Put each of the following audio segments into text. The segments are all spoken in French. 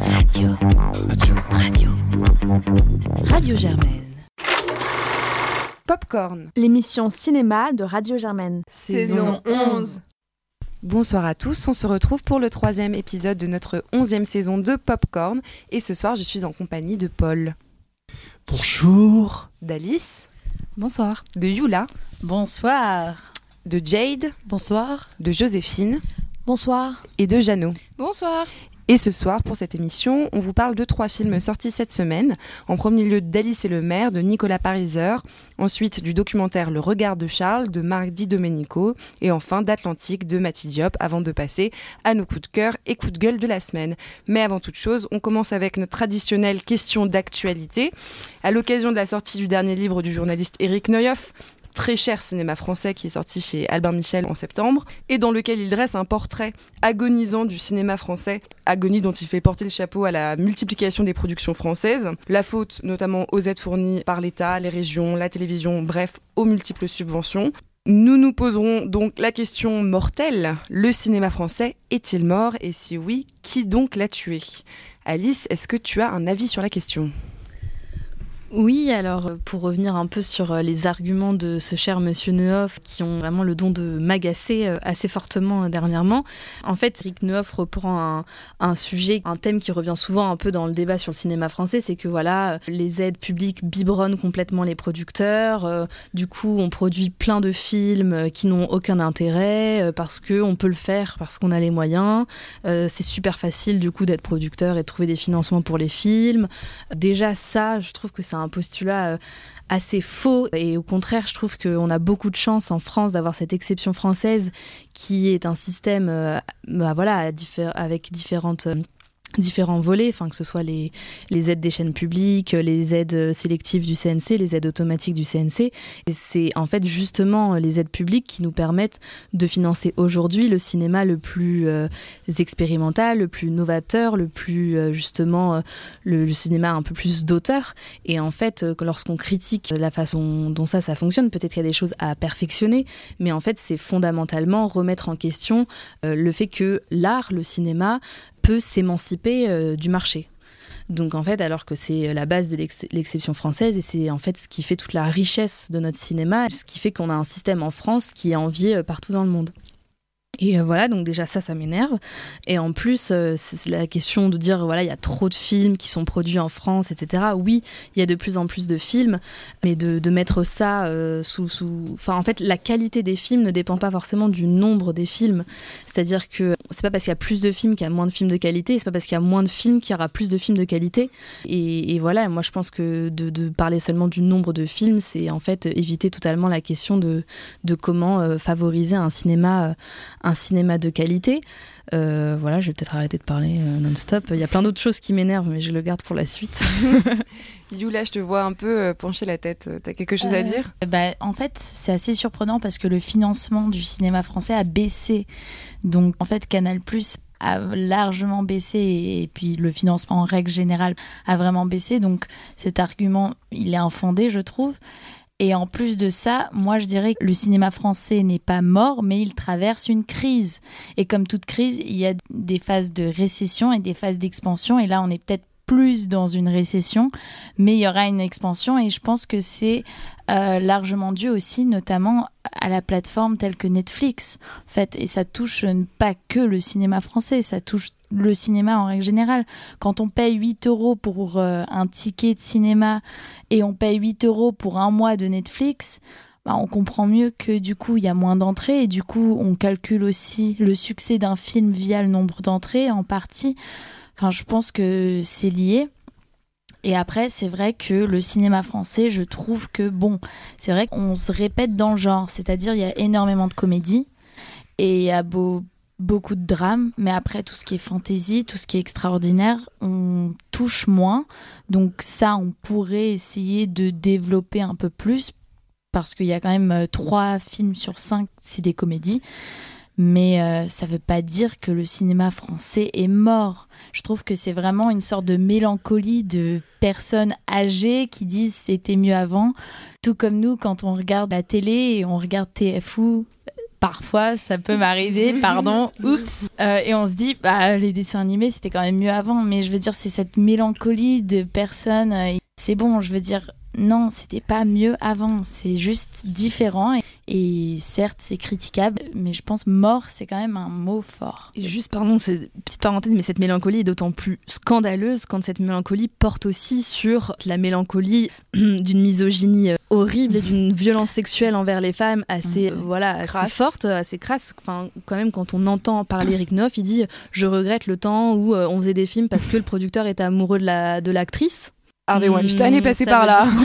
Radio. Radio. Radio. Radio Germaine. Popcorn. L'émission cinéma de Radio Germaine. Saison 11. Bonsoir à tous, on se retrouve pour le troisième épisode de notre onzième saison de Popcorn et ce soir je suis en compagnie de Paul, Bonjour. d'Alice, Bonsoir. de Yula, Bonsoir. de Jade, Bonsoir. de Joséphine Bonsoir. et de Jeannot. Bonsoir. Et ce soir, pour cette émission, on vous parle de trois films sortis cette semaine. En premier lieu, d'Alice et le maire de Nicolas Pariser. Ensuite, du documentaire Le regard de Charles de Marc Di Domenico. Et enfin, d'Atlantique de Matty Diop, avant de passer à nos coups de cœur et coups de gueule de la semaine. Mais avant toute chose, on commence avec notre traditionnelle question d'actualité. À l'occasion de la sortie du dernier livre du journaliste Éric Neuhoff, très cher cinéma français qui est sorti chez Albin Michel en septembre, et dans lequel il dresse un portrait agonisant du cinéma français, agonie dont il fait porter le chapeau à la multiplication des productions françaises, la faute notamment aux aides fournies par l'État, les régions, la télévision, bref, aux multiples subventions. Nous nous poserons donc la question mortelle, le cinéma français est-il mort et si oui, qui donc l'a tué? Alice, est-ce que tu as un avis sur la question? Oui, alors euh, pour revenir un peu sur euh, les arguments de ce cher monsieur Neuhoff qui ont vraiment le don de m'agacer euh, assez fortement dernièrement, en fait, Eric Neuhoff reprend un, sujet, un thème qui revient souvent un peu dans le débat sur le cinéma français, c'est que voilà, les aides publiques biberonnent complètement les producteurs, du coup on produit plein de films qui n'ont aucun intérêt parce que on peut le faire, parce qu'on a les moyens, c'est super facile du coup d'être producteur et de trouver des financements pour les films. Déjà ça, je trouve que c'est un postulat euh, assez faux. Et au contraire, je trouve qu'on a beaucoup de chance en France d'avoir cette exception française qui est un système euh, bah, voilà, avec différentes euh, différents volets, enfin que ce soit les, aides des chaînes publiques, les aides euh, sélectives du CNC, les aides automatiques du CNC. Et c'est en fait justement les aides publiques qui nous permettent de financer aujourd'hui le cinéma le plus euh, expérimental, le plus novateur, le plus euh, justement euh, le, le cinéma un peu plus d'auteur. Et en fait, euh, lorsqu'on critique la façon dont ça, ça fonctionne, peut-être qu'il y a des choses à perfectionner, mais en fait, c'est fondamentalement remettre en question euh, le fait que l'art, le cinéma, peut s'émanciper euh, du marché. Donc en fait, alors que c'est la base de l'ex- l'exception française et c'est en fait ce qui fait toute la richesse de notre cinéma, ce qui fait qu'on a un système en France qui est envié euh, partout dans le monde. Et euh, voilà, donc déjà ça, ça m'énerve. Et en plus, euh, la question de dire, voilà, il y a trop de films qui sont produits en France, etc. Oui, il y a de plus en plus de films, mais de, mettre ça euh, sous, sous... Enfin, en fait, la qualité des films ne dépend pas forcément du nombre des films. C'est-à-dire que c'est pas parce qu'il y a plus de films qu'il y a moins de films de qualité, c'est pas parce qu'il y a moins de films qu'il y aura plus de films de qualité. Et, voilà, moi je pense que de, parler seulement du nombre de films, c'est en fait éviter totalement la question de, de comment euh, favoriser un cinéma, un cinéma de qualité. Euh, voilà, je vais peut-être arrêter de parler euh, non-stop. Il y a plein d'autres choses qui m'énervent, mais je le garde pour la suite. Yula, je te vois un peu euh, pencher la tête. T'as quelque chose à dire? Bah, en fait, c'est assez surprenant parce que le financement du cinéma français a baissé. Donc, en fait, Canal Plus a largement baissé et puis le financement en règle générale a vraiment baissé. Donc, cet argument, il est infondé, je trouve. Et en plus de ça, moi je dirais que le cinéma français n'est pas mort, mais il traverse une crise. Et comme toute crise, il y a des phases de récession et des phases d'expansion. Et là, on est peut-être plus dans une récession, mais il y aura une expansion. Et je pense que c'est euh, largement dû aussi, notamment à la plateforme telle que Netflix. En fait, et ça touche pas que le cinéma français, ça touche le cinéma en règle générale. Quand on paye 8 euros pour euh, un ticket de cinéma et on paye 8 euros pour un mois de Netflix, bah, on comprend mieux que du coup il y a moins d'entrées et du coup on calcule aussi le succès d'un film via le nombre d'entrées en partie. Enfin, je pense que c'est lié. Et après, c'est vrai que le cinéma français, je trouve que, bon, c'est vrai qu'on se répète dans le genre. C'est-à-dire, il y a énormément de comédie et il y a beau- beaucoup de drames. Mais après, tout ce qui est fantaisie, tout ce qui est extraordinaire, on touche moins. Donc ça, on pourrait essayer de développer un peu plus parce qu'il y a quand même euh, trois films sur cinq, c'est des comédies. Mais euh, ça veut pas dire que le cinéma français est mort. Je trouve que c'est vraiment une sorte de mélancolie de personnes âgées qui disent c'était mieux avant. Tout comme nous, quand on regarde la télé et on regarde TFU, parfois ça peut m'arriver, pardon, oups. Euh, et on se dit, bah, les dessins animés c'était quand même mieux avant, mais je veux dire, c'est cette mélancolie de personnes. euh, c'est bon, je veux dire, non, c'était pas mieux avant, c'est juste différent. Et, et certes, c'est critiquable, mais je pense mort, c'est quand même un mot fort. Et juste, pardon, petite parenthèse, mais cette mélancolie est d'autant plus scandaleuse quand cette mélancolie porte aussi sur la mélancolie d'une misogynie euh, horrible et d'une violence sexuelle envers les femmes assez, Mmh. voilà, assez Crasse. forte, assez crasse. Enfin, quand même, quand on entend parler Rick Noff, il dit Je regrette le temps où euh, on faisait des films parce que le producteur était amoureux de la de l'actrice. Harvey Mmh, Weinstein est passé par là.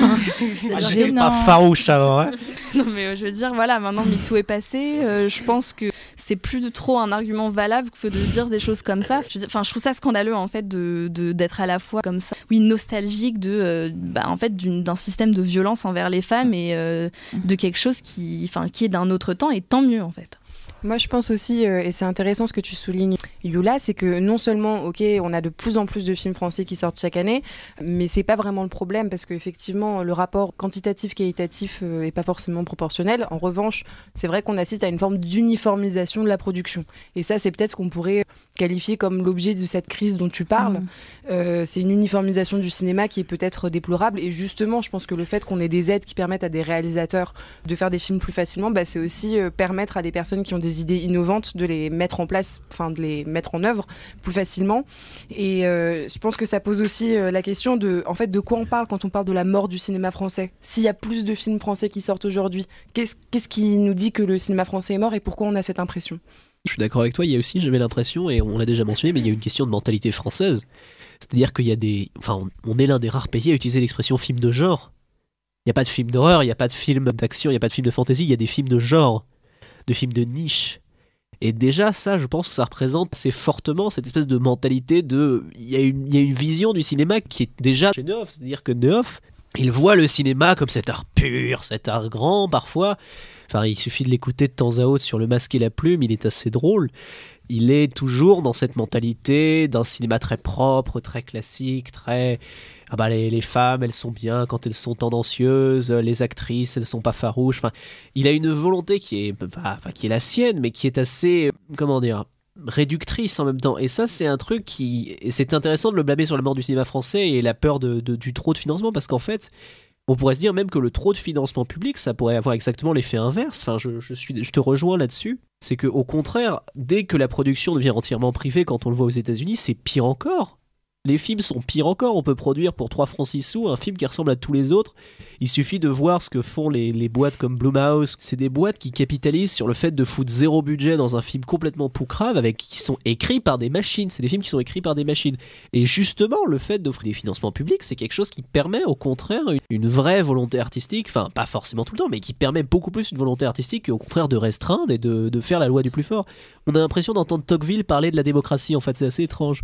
Ah, J'étais pas farouche avant. Hein. Non mais euh, je veux dire voilà maintenant MeToo est passé euh, je pense que c'est plus de trop un argument valable que de dire des choses comme ça enfin je trouve ça scandaleux en fait de de- d'être à la fois comme ça oui nostalgique de euh, bah, en fait d'un système de violence envers les femmes et euh, de quelque chose qui enfin qui est d'un autre temps et tant mieux en fait Moi, je pense aussi, euh, et c'est intéressant ce que tu soulignes, Yula, c'est que non seulement, ok, on a de plus en plus de films français qui sortent chaque année, mais c'est pas vraiment le problème parce qu'effectivement, le rapport quantitatif-qualitatif euh, est pas forcément proportionnel. En revanche, c'est vrai qu'on assiste à une forme d'uniformisation de la production. Et ça, c'est peut-être ce qu'on pourrait qualifier comme l'objet de cette crise dont tu parles. Mm. Euh, c'est une uniformisation du cinéma qui est peut-être déplorable. Et justement, je pense que le fait qu'on ait des aides qui permettent à des réalisateurs de faire des films plus facilement, bah, c'est aussi euh, permettre à des personnes qui ont des idées innovantes de les mettre en place, enfin de les mettre en œuvre plus facilement. Et euh, je pense que ça pose aussi la question de, en fait, de quoi on parle quand on parle de la mort du cinéma français? S'il y a plus de films français qui sortent aujourd'hui, qu'est-ce qu'est-ce qui nous dit que le cinéma français est mort et pourquoi on a cette impression? Je suis d'accord avec toi, il y a aussi, j'avais l'impression, et on l'a déjà mentionné, mais il y a une question de mentalité française. C'est-à-dire qu'il y a des. Enfin, on, est l'un des rares pays à utiliser l'expression film de genre. Il n'y a pas de film d'horreur, il n'y a pas de film d'action, il n'y a pas de film de fantasy, il y a des films de genre, de films de niche. Et déjà, ça, je pense que ça représente assez fortement cette espèce de mentalité de. Il y a une, il y a une vision du cinéma qui est déjà chez Neuf. C'est-à-dire que Neuf, il voit le cinéma comme cet art pur, cet art grand parfois. Enfin, il suffit de l'écouter de temps à autre sur le masque et la plume, il est assez drôle. Il est toujours dans cette mentalité d'un cinéma très propre, très classique, très. Ah bah les, les femmes, elles sont bien quand elles sont tendancieuses, les actrices, elles sont pas farouches. Enfin, il a une volonté qui est, enfin, qui est la sienne, mais qui est assez, comment dire, réductrice en même temps. Et ça, c'est un truc qui, c'est intéressant de le blâmer sur la mort du cinéma français et la peur de- du trop de financement, parce qu'en fait, on pourrait se dire même que le trop de financement public, ça pourrait avoir exactement l'effet inverse. Enfin, je, je je te rejoins là-dessus. C'est que au contraire, dès que la production devient entièrement privée, quand on le voit aux États-Unis, c'est pire encore. Les films sont pires encore. On peut produire pour 3 francs 6 sous un film qui ressemble à tous les autres. Il suffit de voir ce que font les, boîtes comme Blumhouse. C'est des boîtes qui capitalisent sur le fait de foutre zéro budget dans un film complètement poucrave avec qui sont écrits par des machines. C'est des films qui sont écrits par des machines. Et justement, le fait d'offrir des financements publics, c'est quelque chose qui permet au contraire une, vraie volonté artistique. Enfin, pas forcément tout le temps, mais qui permet beaucoup plus une volonté artistique qu'au contraire de restreindre et de faire la loi du plus fort. On a l'impression d'entendre Tocqueville parler de la démocratie. En fait, c'est assez étrange.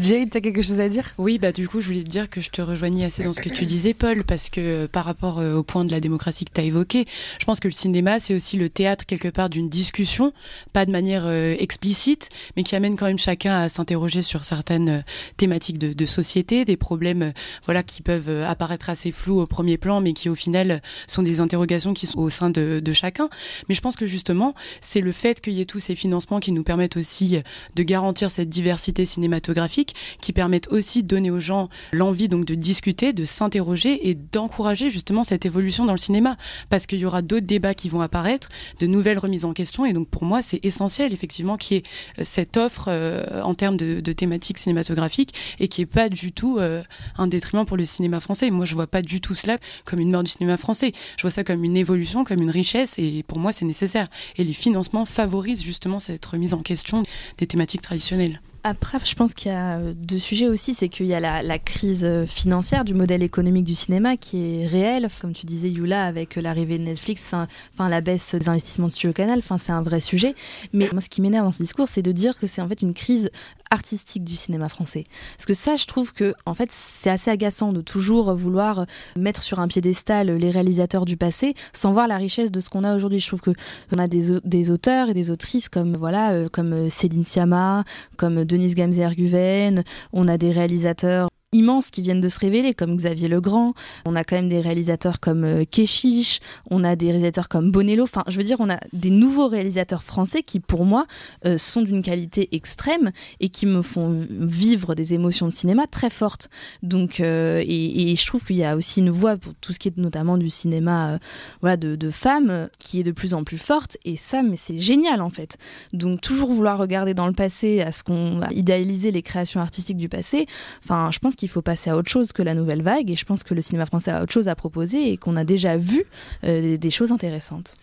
Jade, t'as quelque chose à dire? Oui, bah du coup, je voulais te dire que je te rejoignais assez dans ce que tu disais, Paul, parce que euh, par rapport euh, au point de la démocratie que tu as évoqué, je pense que le cinéma, c'est aussi le théâtre quelque part d'une discussion, pas de manière euh, explicite, mais qui amène quand même chacun à s'interroger sur certaines thématiques de, société, des problèmes, voilà, qui peuvent apparaître assez flous au premier plan, mais qui au final sont des interrogations qui sont au sein de, chacun. Mais je pense que justement, c'est le fait qu'il y ait tous ces financements qui nous permettent aussi de garantir cette diversité cinématographique qui permettent aussi de donner aux gens l'envie donc de discuter, de s'interroger et d'encourager justement cette évolution dans le cinéma parce qu'il y aura d'autres débats qui vont apparaître, de nouvelles remises en question et donc pour moi c'est essentiel effectivement qu'il y ait euh, cette offre euh, en termes de, de thématiques cinématographiques et qui est pas du tout euh, un détriment pour le cinéma français. Moi je vois pas du tout cela comme une mort du cinéma français. Je vois ça comme une évolution, comme une richesse et pour moi c'est nécessaire. Et les financements favorisent justement cette remise en question des thématiques traditionnelles. Après, je pense qu'il y a deux sujets aussi. C'est qu'il y a la, crise financière du modèle économique du cinéma qui est réelle. Comme tu disais, Yula, avec l'arrivée de Netflix, enfin la baisse des investissements de Studio Canal, enfin c'est un vrai sujet. Mais moi, ce qui m'énerve dans ce discours, c'est de dire que c'est en fait une crise artistique du cinéma français. Parce que ça, je trouve que en fait, c'est assez agaçant de toujours vouloir mettre sur un piédestal les réalisateurs du passé sans voir la richesse de ce qu'on a aujourd'hui. Je trouve que on a des, au- des auteurs et des autrices comme voilà, euh, comme euh, Céline Sciamma, comme Denise Gamzer-Guven, on a des réalisateurs immenses qui viennent de se révéler, comme Xavier Legrand. On a quand même des réalisateurs comme euh, Keshish, on a des réalisateurs comme Bonello. Enfin, je veux dire, on a des nouveaux réalisateurs français qui, pour moi, euh, sont d'une qualité extrême et qui me font vivre des émotions de cinéma très fortes. Donc, euh, et, je trouve qu'il y a aussi une voix pour tout ce qui est notamment du cinéma voilà, de, femmes qui est de plus en plus forte. Et ça, mais c'est génial en fait. Donc, toujours vouloir regarder dans le passé à ce qu'on idéaliser les créations artistiques du passé, enfin, je pense qu'il faut passer à autre chose que la nouvelle vague. Et je pense que le cinéma français a autre chose à proposer et qu'on a déjà vu euh, des, des choses intéressantes.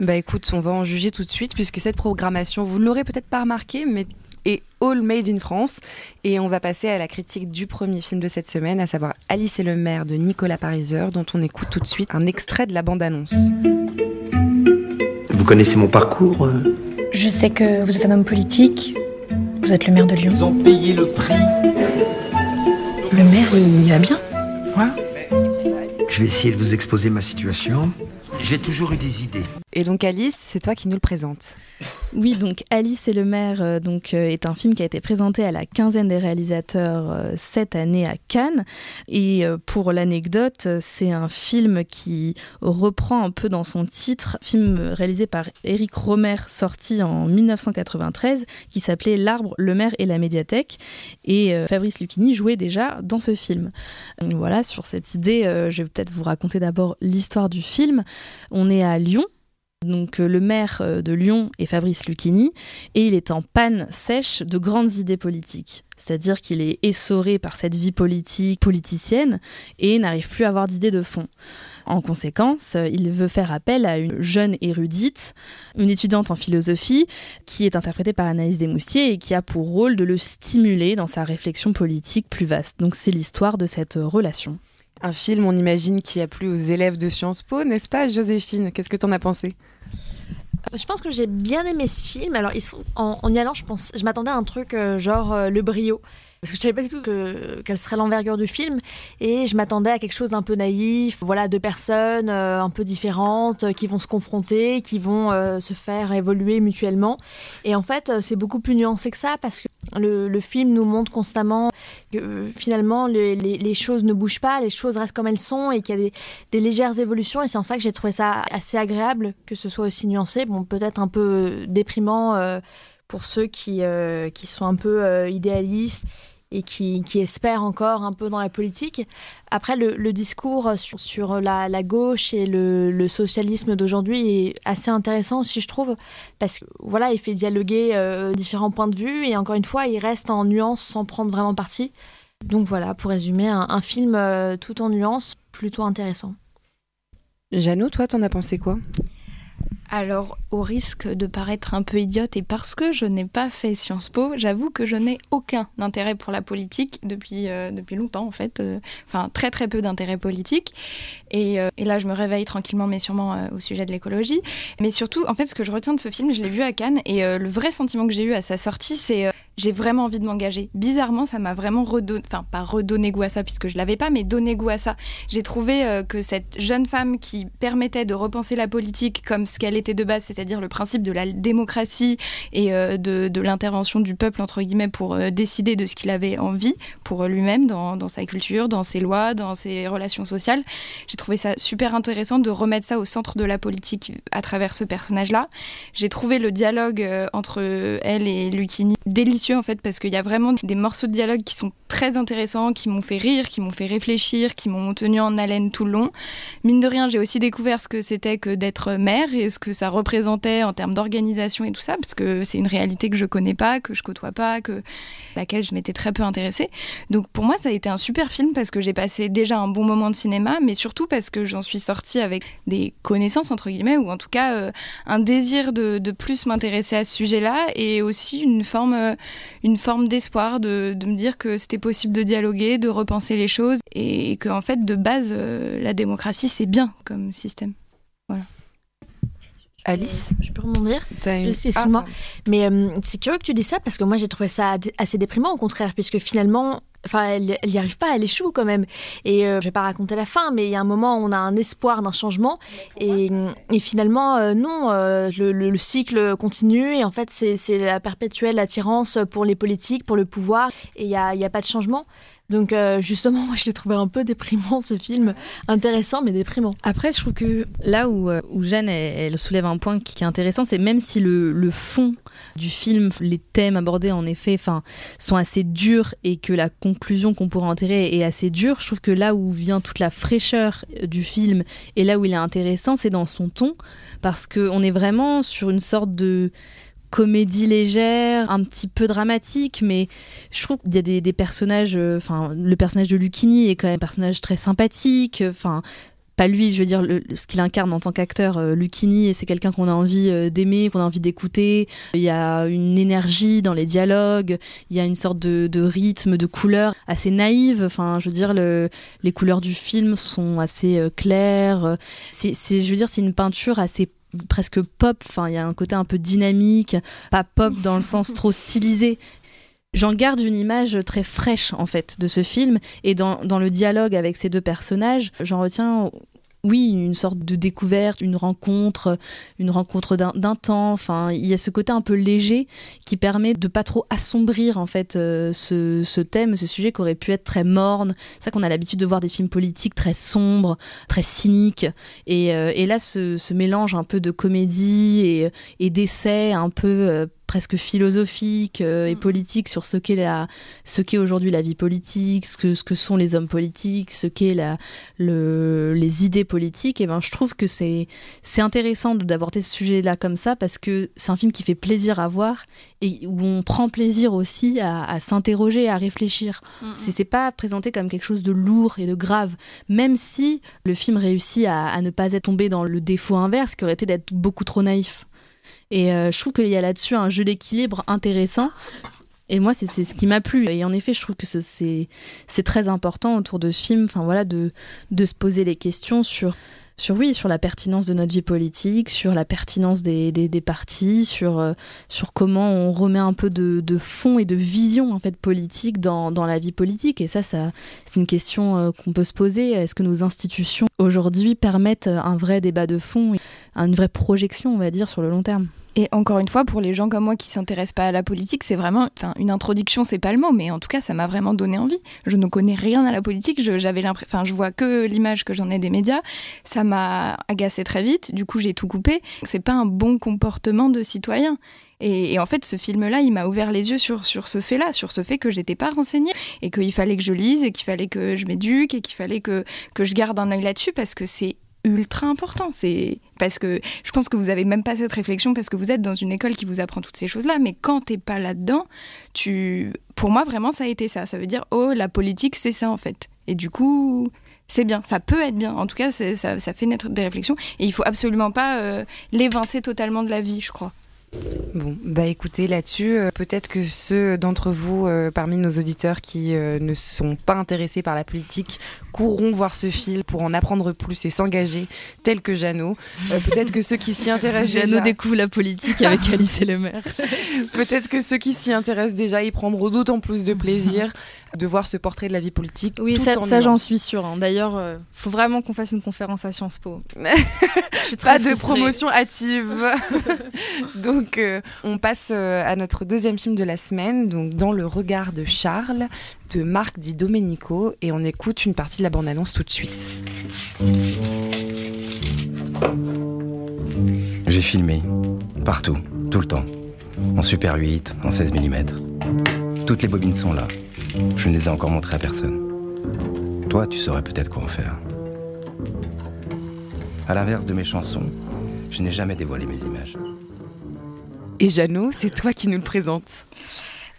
Bah écoute, on va en juger tout de suite puisque cette programmation, vous ne l'aurez peut-être pas remarqué, mais est all made in France. Et on va passer à la critique du premier film de cette semaine, à savoir Alice et le maire de Nicolas Pariseur, dont on écoute tout de suite un extrait de la bande-annonce. Vous connaissez mon parcours euh Je sais que vous êtes un homme politique. Vous êtes le maire de Lyon. Ils ont payé le prix. Le maire, il va bien Ouais. Je vais essayer de vous exposer ma situation. J'ai toujours eu des idées. Et donc Alice, c'est toi qui nous le présente. Oui, donc Alice et le maire euh, donc, euh, est un film qui a été présenté à la quinzaine des réalisateurs euh, cette année à Cannes. Et euh, pour l'anecdote, c'est un film qui reprend un peu dans son titre, film réalisé par Éric Romer, sorti en 1993, qui s'appelait L'arbre, le maire et la médiathèque. Et euh, Fabrice Lucchini jouait déjà dans ce film. Donc, voilà, sur cette idée, euh, je vais peut-être vous raconter d'abord l'histoire du film. On est à Lyon, donc euh, le maire euh, de Lyon est Fabrice Lucchini et il est en panne sèche de grandes idées politiques. C'est-à-dire qu'il est essoré par cette vie politique politicienne et n'arrive plus à avoir d'idées de fond. En conséquence, euh, il veut faire appel à une jeune érudite, une étudiante en philosophie, qui est interprétée par Anaïs Desmoustiers et qui a pour rôle de le stimuler dans sa réflexion politique plus vaste. Donc c'est l'histoire de cette relation. Un film, on imagine, qui a plu aux élèves de Sciences Po, n'est-ce pas, Joséphine? Qu'est-ce que t'en as pensé? Je pense que j'ai bien aimé ce film. Alors, en, y allant, je m'attendais à un truc euh, genre euh, Le Brio. Parce que je savais pas du tout que, quelle serait l'envergure du film. Et je m'attendais à quelque chose d'un peu naïf. Voilà, deux personnes euh, un peu différentes euh, qui vont se confronter, qui vont euh, se faire évoluer mutuellement. Et en fait, c'est beaucoup plus nuancé que ça parce que le, film nous montre constamment que finalement les, choses ne bougent pas, les choses restent comme elles sont et qu'il y a des, des légères évolutions. Et c'est en ça que j'ai trouvé ça assez agréable que ce soit aussi nuancé. Bon, peut-être un peu déprimant pour ceux qui, euh, qui sont un peu euh, idéalistes et qui, qui, espèrent encore un peu dans la politique. Après, le, discours sur, la, la, gauche et le, le socialisme d'aujourd'hui est assez intéressant aussi, je trouve, parce que voilà, il fait dialoguer euh, différents points de vue et encore une fois, il reste en nuance sans prendre vraiment parti. Donc voilà, pour résumer, un, un film tout en nuance, plutôt intéressant. Jeannot, toi, t'en as pensé quoi? Alors, au risque de paraître un peu idiote et parce que je n'ai pas fait Sciences Po, j'avoue que je n'ai aucun intérêt pour la politique depuis, euh, depuis longtemps, en fait. Euh, enfin, très très peu d'intérêt politique. Et, euh, et, là, je me réveille tranquillement, mais sûrement au sujet de l'écologie. Mais surtout, en fait, ce que je retiens de ce film, je l'ai vu à Cannes, et le vrai sentiment que j'ai eu à sa sortie, c'est j'ai vraiment envie de m'engager. Bizarrement, ça m'a vraiment redonné, enfin pas redonné goût à ça puisque je l'avais pas, mais donné goût à ça. J'ai trouvé euh, que cette jeune femme qui permettait de repenser la politique comme ce qu'elle était de base, c'est-à-dire le principe de la démocratie et euh, de, l'intervention du peuple entre guillemets pour euh, décider de ce qu'il avait envie pour lui-même dans, dans, sa culture, dans ses lois, dans ses relations sociales. J'ai trouvé ça super intéressant de remettre ça au centre de la politique à travers ce personnage-là. J'ai trouvé le dialogue entre elle et Lucini délicieux en fait parce qu'il y a vraiment des morceaux de dialogue qui sont très intéressants, qui m'ont fait rire, qui m'ont fait réfléchir, qui m'ont tenu en haleine tout le long. Mine de rien, j'ai aussi découvert ce que c'était que d'être mère et ce que ça représentait en termes d'organisation et tout ça, parce que c'est une réalité que je connais pas, que je côtoie pas, que laquelle je m'étais très peu intéressée. Donc pour moi, ça a été un super film parce que j'ai passé déjà un bon moment de cinéma, mais surtout parce que j'en suis sortie avec des connaissances entre guillemets, ou en tout cas euh, un désir de, de plus m'intéresser à ce sujet-là et aussi une forme, euh, une forme d'espoir de, de me dire que c'était possible de dialoguer, de repenser les choses et que en fait de base euh, la démocratie c'est bien comme système. Voilà. Alice, je peux rebondir une... Excuse-moi, ah, mais euh, c'est curieux que tu dis ça parce que moi j'ai trouvé ça assez déprimant au contraire, puisque finalement Enfin, elle n'y arrive pas, elle échoue quand même. Et euh, je vais pas raconter la fin, mais il y a un moment où on a un espoir d'un changement. Et, et, finalement, euh, non, euh, le, le, le, cycle continue. Et en fait, c'est la perpétuelle attirance pour les politiques, pour le pouvoir. Et il n'y a, y a pas de changement. Donc euh, justement, moi je l'ai trouvé un peu déprimant ce film, intéressant mais déprimant. Après, je trouve que là où, euh, où Jeanne elle, soulève un point qui, est intéressant, c'est même si le, le fond du film, les thèmes abordés en effet, enfin, sont assez durs et que la conclusion qu'on pourrait en tirer est assez dure, je trouve que là où vient toute la fraîcheur euh, du film et là où il est intéressant, c'est dans son ton, parce qu'on est vraiment sur une sorte de comédie légère, un petit peu dramatique, mais je trouve qu'il y a des, personnages, euh, enfin, le personnage de Lucchini est quand même un personnage très sympathique, enfin, pas lui, je veux dire, le- ce qu'il incarne en tant qu'acteur, euh, Lucchini, et c'est quelqu'un qu'on a envie euh, d'aimer, qu'on a envie d'écouter. Il y a une énergie dans les dialogues, il y a une sorte de, rythme, de couleur assez naïve. Enfin, je veux dire, le- les couleurs du film sont assez euh, claires. C'est- je veux dire, c'est une peinture assez presque pop. Enfin, il y a un côté un peu dynamique, pas pop dans le sens trop stylisé. J'en garde une image très fraîche en fait de ce film et dans, dans le dialogue avec ces deux personnages, j'en retiens oui une sorte de découverte, une rencontre, une rencontre d'un temps. Enfin, il y a ce côté un peu léger qui permet de pas trop assombrir en fait euh, ce, thème, ce sujet qui aurait pu être très morne. C'est ça qu'on a l'habitude de voir des films politiques très sombres, très cyniques. Et, euh, là, ce, mélange un peu de comédie et, d'essai un peu euh, presque philosophique euh, et politique sur ce qu'est la ce qu'est aujourd'hui la vie politique ce que ce que sont les hommes politiques ce qu'est la le, les idées politiques. Et ben je trouve que c'est c'est intéressant de- d'aborder ce sujet là comme ça parce que c'est un film qui fait plaisir à voir et où on prend plaisir aussi à, à s'interroger à réfléchir. C'est c'est pas présenté comme quelque chose de lourd et de grave. Même si le film réussit à, à ne pas être tombé dans le défaut inverse qui aurait été d'être beaucoup trop naïf et euh, je trouve qu'il y a là-dessus un jeu d'équilibre intéressant. Et moi, c'est ce qui m'a plu. Et en effet, je trouve que ce- c'est très important autour de ce film, enfin voilà, de, se poser les questions sur sur oui, sur la pertinence de notre vie politique, sur la pertinence des, partis, sur, euh, sur comment on remet un peu de, fond et de vision en fait politique dans, la vie politique. Et ça, ça c'est une question euh, qu'on peut se poser. Est-ce que nos institutions aujourd'hui permettent un vrai débat de fond, une vraie projection, on va dire, sur le long terme? Et encore une fois, pour les gens comme moi qui s'intéressent pas à la politique, c'est vraiment, enfin, une introduction, c'est pas le mot, mais en tout cas, ça m'a vraiment donné envie. Je ne connais rien à la politique, j'avais l'impression, enfin, je vois que l'image que j'en ai des médias. Ça m'a agacé très vite. Du coup, j'ai tout coupé. C'est pas un bon comportement de citoyen. Et, et en fait, ce film-là, il m'a ouvert les yeux sur, sur ce fait-là, sur ce fait que j'étais pas renseignée et qu'il fallait que je lise et qu'il fallait que je m'éduque et qu'il fallait que, que je garde un œil là-dessus parce que c'est ultra important. C'est parce que je pense que vous avez même pas cette réflexion parce que vous êtes dans une école qui vous apprend toutes ces choses-là. Mais quand t'es pas là-dedans, tu, pour moi vraiment ça a été ça. Ça veut dire oh la politique c'est ça en fait. Et du coup c'est bien, ça peut être bien. En tout cas ça, ça fait naître des réflexions et il faut absolument pas euh, l'évincer totalement de la vie, je crois. Bon, bah écoutez, là-dessus, euh, peut-être que ceux d'entre vous, euh, parmi nos auditeurs qui ne sont pas intéressés par la politique, courront voir ce film pour en apprendre plus et s'engager, tel que Jeannot. Euh, peut-être que ceux qui s'y intéressent Jeannot déjà... découvre la politique avec Alice et le maire. Peut-être que ceux qui s'y intéressent déjà y prendront d'autant plus de plaisir de voir ce portrait de la vie politique. Oui, tout ça, en ça j'en suis sûre. hein. D'ailleurs, euh, faut vraiment qu'on fasse une conférence à Sciences Po. Je suis Pas de promotion hâtive. donc, euh, on passe euh, à notre deuxième film de la semaine, donc Dans le regard de Charles, de Marc Di Domenico, et on écoute une partie de la bande-annonce tout de suite. J'ai filmé. Partout. Tout le temps. En Super 8, en 16 mm. Toutes les bobines sont là. Je ne les ai encore montrées à personne. Toi, tu saurais peut-être quoi en faire. À l'inverse de mes chansons, je n'ai jamais dévoilé mes images. Et Jeannot, c'est toi qui nous le présente.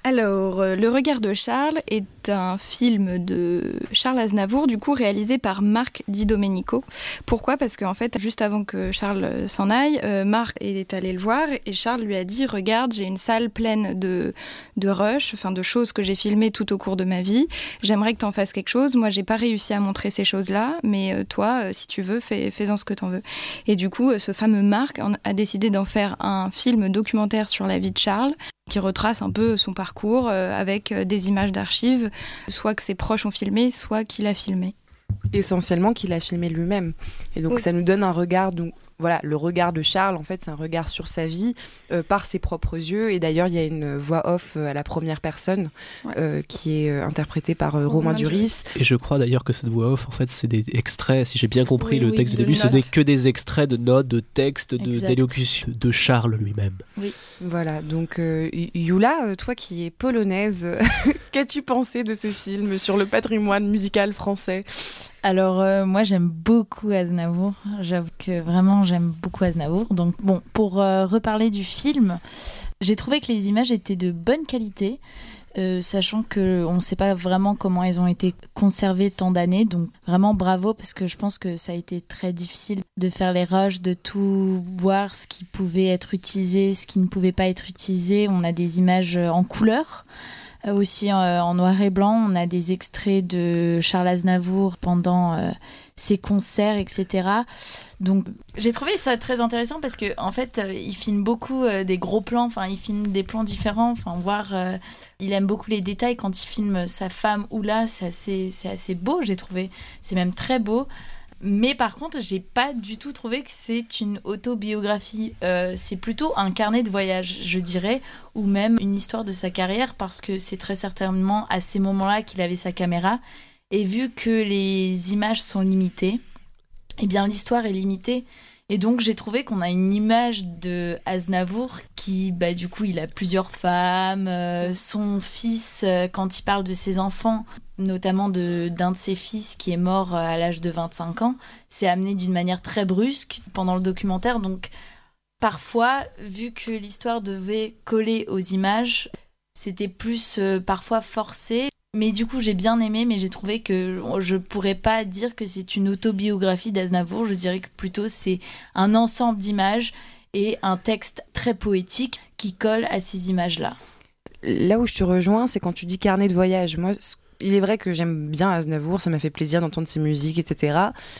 Alors, euh, Le regard de Charles est un film de Charles Aznavour, du coup réalisé par Marc Di Domenico. Pourquoi? Parce qu'en fait, juste avant que Charles s'en aille, euh, Marc est allé le voir et Charles lui a dit Regarde, j'ai une salle pleine de, de rush, enfin de choses que j'ai filmées tout au cours de ma vie. J'aimerais que tu en fasses quelque chose. Moi, j'ai pas réussi à montrer ces choses-là, mais euh, toi, si tu veux, fais, fais-en ce que tu en veux. Et du coup, ce fameux Marc a décidé d'en faire un film documentaire sur la vie de Charles qui retrace un peu son parcours euh, avec euh, des images d'archives, soit que ses proches ont filmé, soit qu'il a filmé. Essentiellement qu'il a filmé lui-même. Et donc, Oui. ça nous donne un regard donc, voilà, le regard de Charles, en fait, c'est un regard sur sa vie euh, par ses propres yeux. Et d'ailleurs, il y a une voix off euh, à la première personne euh, qui est interprétée par Romain Duris. Et je crois d'ailleurs que cette voix off, en fait, c'est des extraits. Si j'ai bien compris Oui, le oui, texte de de début, ce n'est que des extraits de notes, de textes, de- Exact. d'élocution de Charles lui-même. Oui. Voilà, donc euh, Yula, toi qui es polonaise, qu'as-tu pensé de ce film sur le patrimoine musical français? Alors euh, moi j'aime beaucoup Aznavour. J'avoue que vraiment j'aime beaucoup Aznavour. Donc bon, pour euh, reparler du film, j'ai trouvé que les images étaient de bonne qualité. euh, sachant que on ne sait pas vraiment comment elles ont été conservées tant d'années, donc vraiment bravo parce que je pense que ça a été très difficile de faire les rushs, de tout voir ce qui pouvait être utilisé, ce qui ne pouvait pas être utilisé. On a des images en couleur, aussi euh, en noir et blanc. On a des extraits de Charles Aznavour pendant euh, ses concerts, etc. Donc j'ai trouvé ça très intéressant parce que en fait euh, il filme beaucoup euh, des gros plans. Enfin il filme des plans différents. Enfin voir, euh, il aime beaucoup les détails quand il filme sa femme ou là, c'est assez, c'est assez beau. J'ai trouvé, c'est même très beau. Mais par contre, j'ai pas du tout trouvé que c'est une autobiographie. Euh, c'est plutôt un carnet de voyage, je dirais, ou même une histoire de sa carrière, parce que c'est très certainement à ces moments-là qu'il avait sa caméra. Et vu que les images sont limitées, eh bien l'histoire est limitée. Et donc j'ai trouvé qu'on a une image de Aznavour qui, bah, du coup, il a plusieurs femmes. euh, son fils, euh, quand il parle de ses enfants, notamment d'un de, ses fils qui est mort euh, à l'âge de 25 ans, c'est amené d'une manière très brusque pendant le documentaire. Donc parfois, vu que l'histoire devait coller aux images, c'était plus euh, parfois forcé. Mais du coup, j'ai bien aimé, mais j'ai trouvé que je pourrais pas dire que c'est une autobiographie d'Aznavour. Je dirais que plutôt c'est un ensemble d'images et un texte très poétique qui colle à ces images-là. Là où je te rejoins, c'est quand tu dis carnet de voyage. Moi, ce- il est vrai que j'aime bien Aznavour, ça m'a fait plaisir d'entendre ses musiques, etc.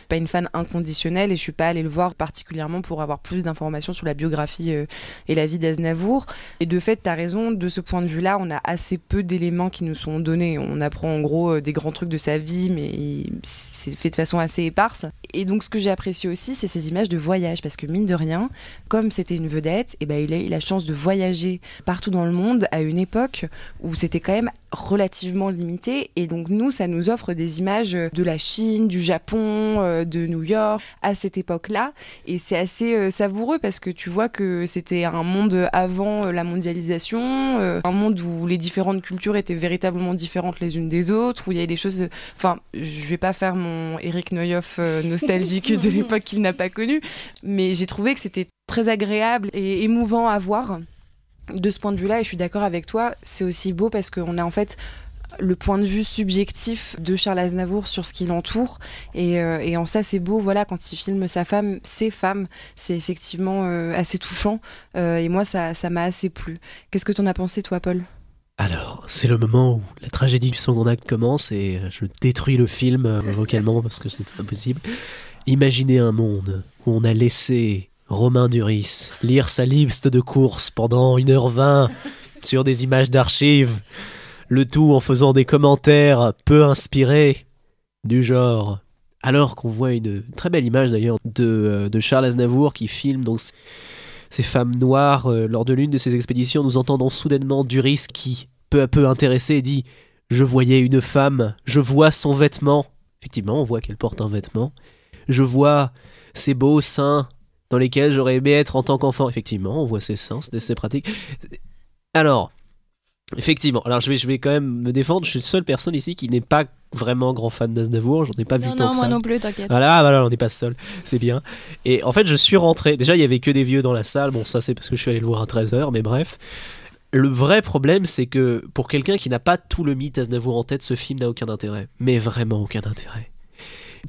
Pas une fan inconditionnelle et je suis pas allée le voir particulièrement pour avoir plus d'informations sur la biographie euh, et la vie d'Aznavour. Et de fait, tu as raison, de ce point de vue-là, on a assez peu d'éléments qui nous sont donnés. On apprend en gros euh, des grands trucs de sa vie, mais c'est fait de façon assez éparse. Et donc, ce que j'ai apprécié aussi, c'est ces images de voyage, parce que mine de rien, comme c'était une vedette, et ben, il a eu la chance de voyager partout dans le monde à une époque où c'était quand même relativement limité. Et donc, nous, ça nous offre des images de la Chine, du Japon, euh, de New York à cette époque-là. Et c'est assez euh, savoureux parce que tu vois que c'était un monde avant euh, la mondialisation, euh, un monde où les différentes cultures étaient véritablement différentes les unes des autres, où il y avait des choses. Enfin, je vais pas faire mon Eric euh, nostalgique de l'époque qu'il n'a pas connue, mais j'ai trouvé que c'était très agréable et émouvant à voir de ce point de vue-là, et je suis d'accord avec toi, c'est aussi beau parce qu'on a en fait le point de vue subjectif de Charles Aznavour sur ce qui l'entoure. Et, euh, et en ça, c'est beau, voilà, quand il filme sa femme, ses femmes, c'est effectivement euh, assez touchant. Euh, et moi, ça m'a assez plu. Qu'est-ce que t'en as pensé, toi, Paul? Alors, c'est le moment où la tragédie du second acte commence et je détruis le film vocalement parce que c'est impossible. Imaginez un monde où on a laissé Romain Duris lire sa liste de courses pendant 1h20 sur des images d'archives, le tout en faisant des commentaires peu inspirés du genre. Alors qu'on voit une très belle image d'ailleurs de, euh, Charles Aznavour qui filme donc ces femmes noires euh, lors de l'une de ses expéditions, nous entendons soudainement Duris qui, peu à peu intéressé, dit Je voyais une femme, je vois son vêtement. Effectivement, on voit qu'elle porte un vêtement. Je vois ces beaux seins dans lesquels j'aurais aimé être en tant qu'enfant. Effectivement, on voit ses seins, c'est pratique. Alors, effectivement, alors je vais, je vais quand même me défendre. Je suis la seule personne ici qui n'est pas vraiment grand fan d'Aznavour. J'en ai pas vu Non, tant non, que moi ça. non plus, t'inquiète. Voilà, voilà, on n'est pas seul, c'est bien. Et en fait, je suis rentré. Déjà, il y avait que des vieux dans la salle. Bon, ça, c'est parce que je suis allé le voir à 13h, mais bref. Le vrai problème, c'est que pour quelqu'un qui n'a pas tout le mythe Aznavour en tête, ce film n'a aucun intérêt. Mais vraiment aucun intérêt.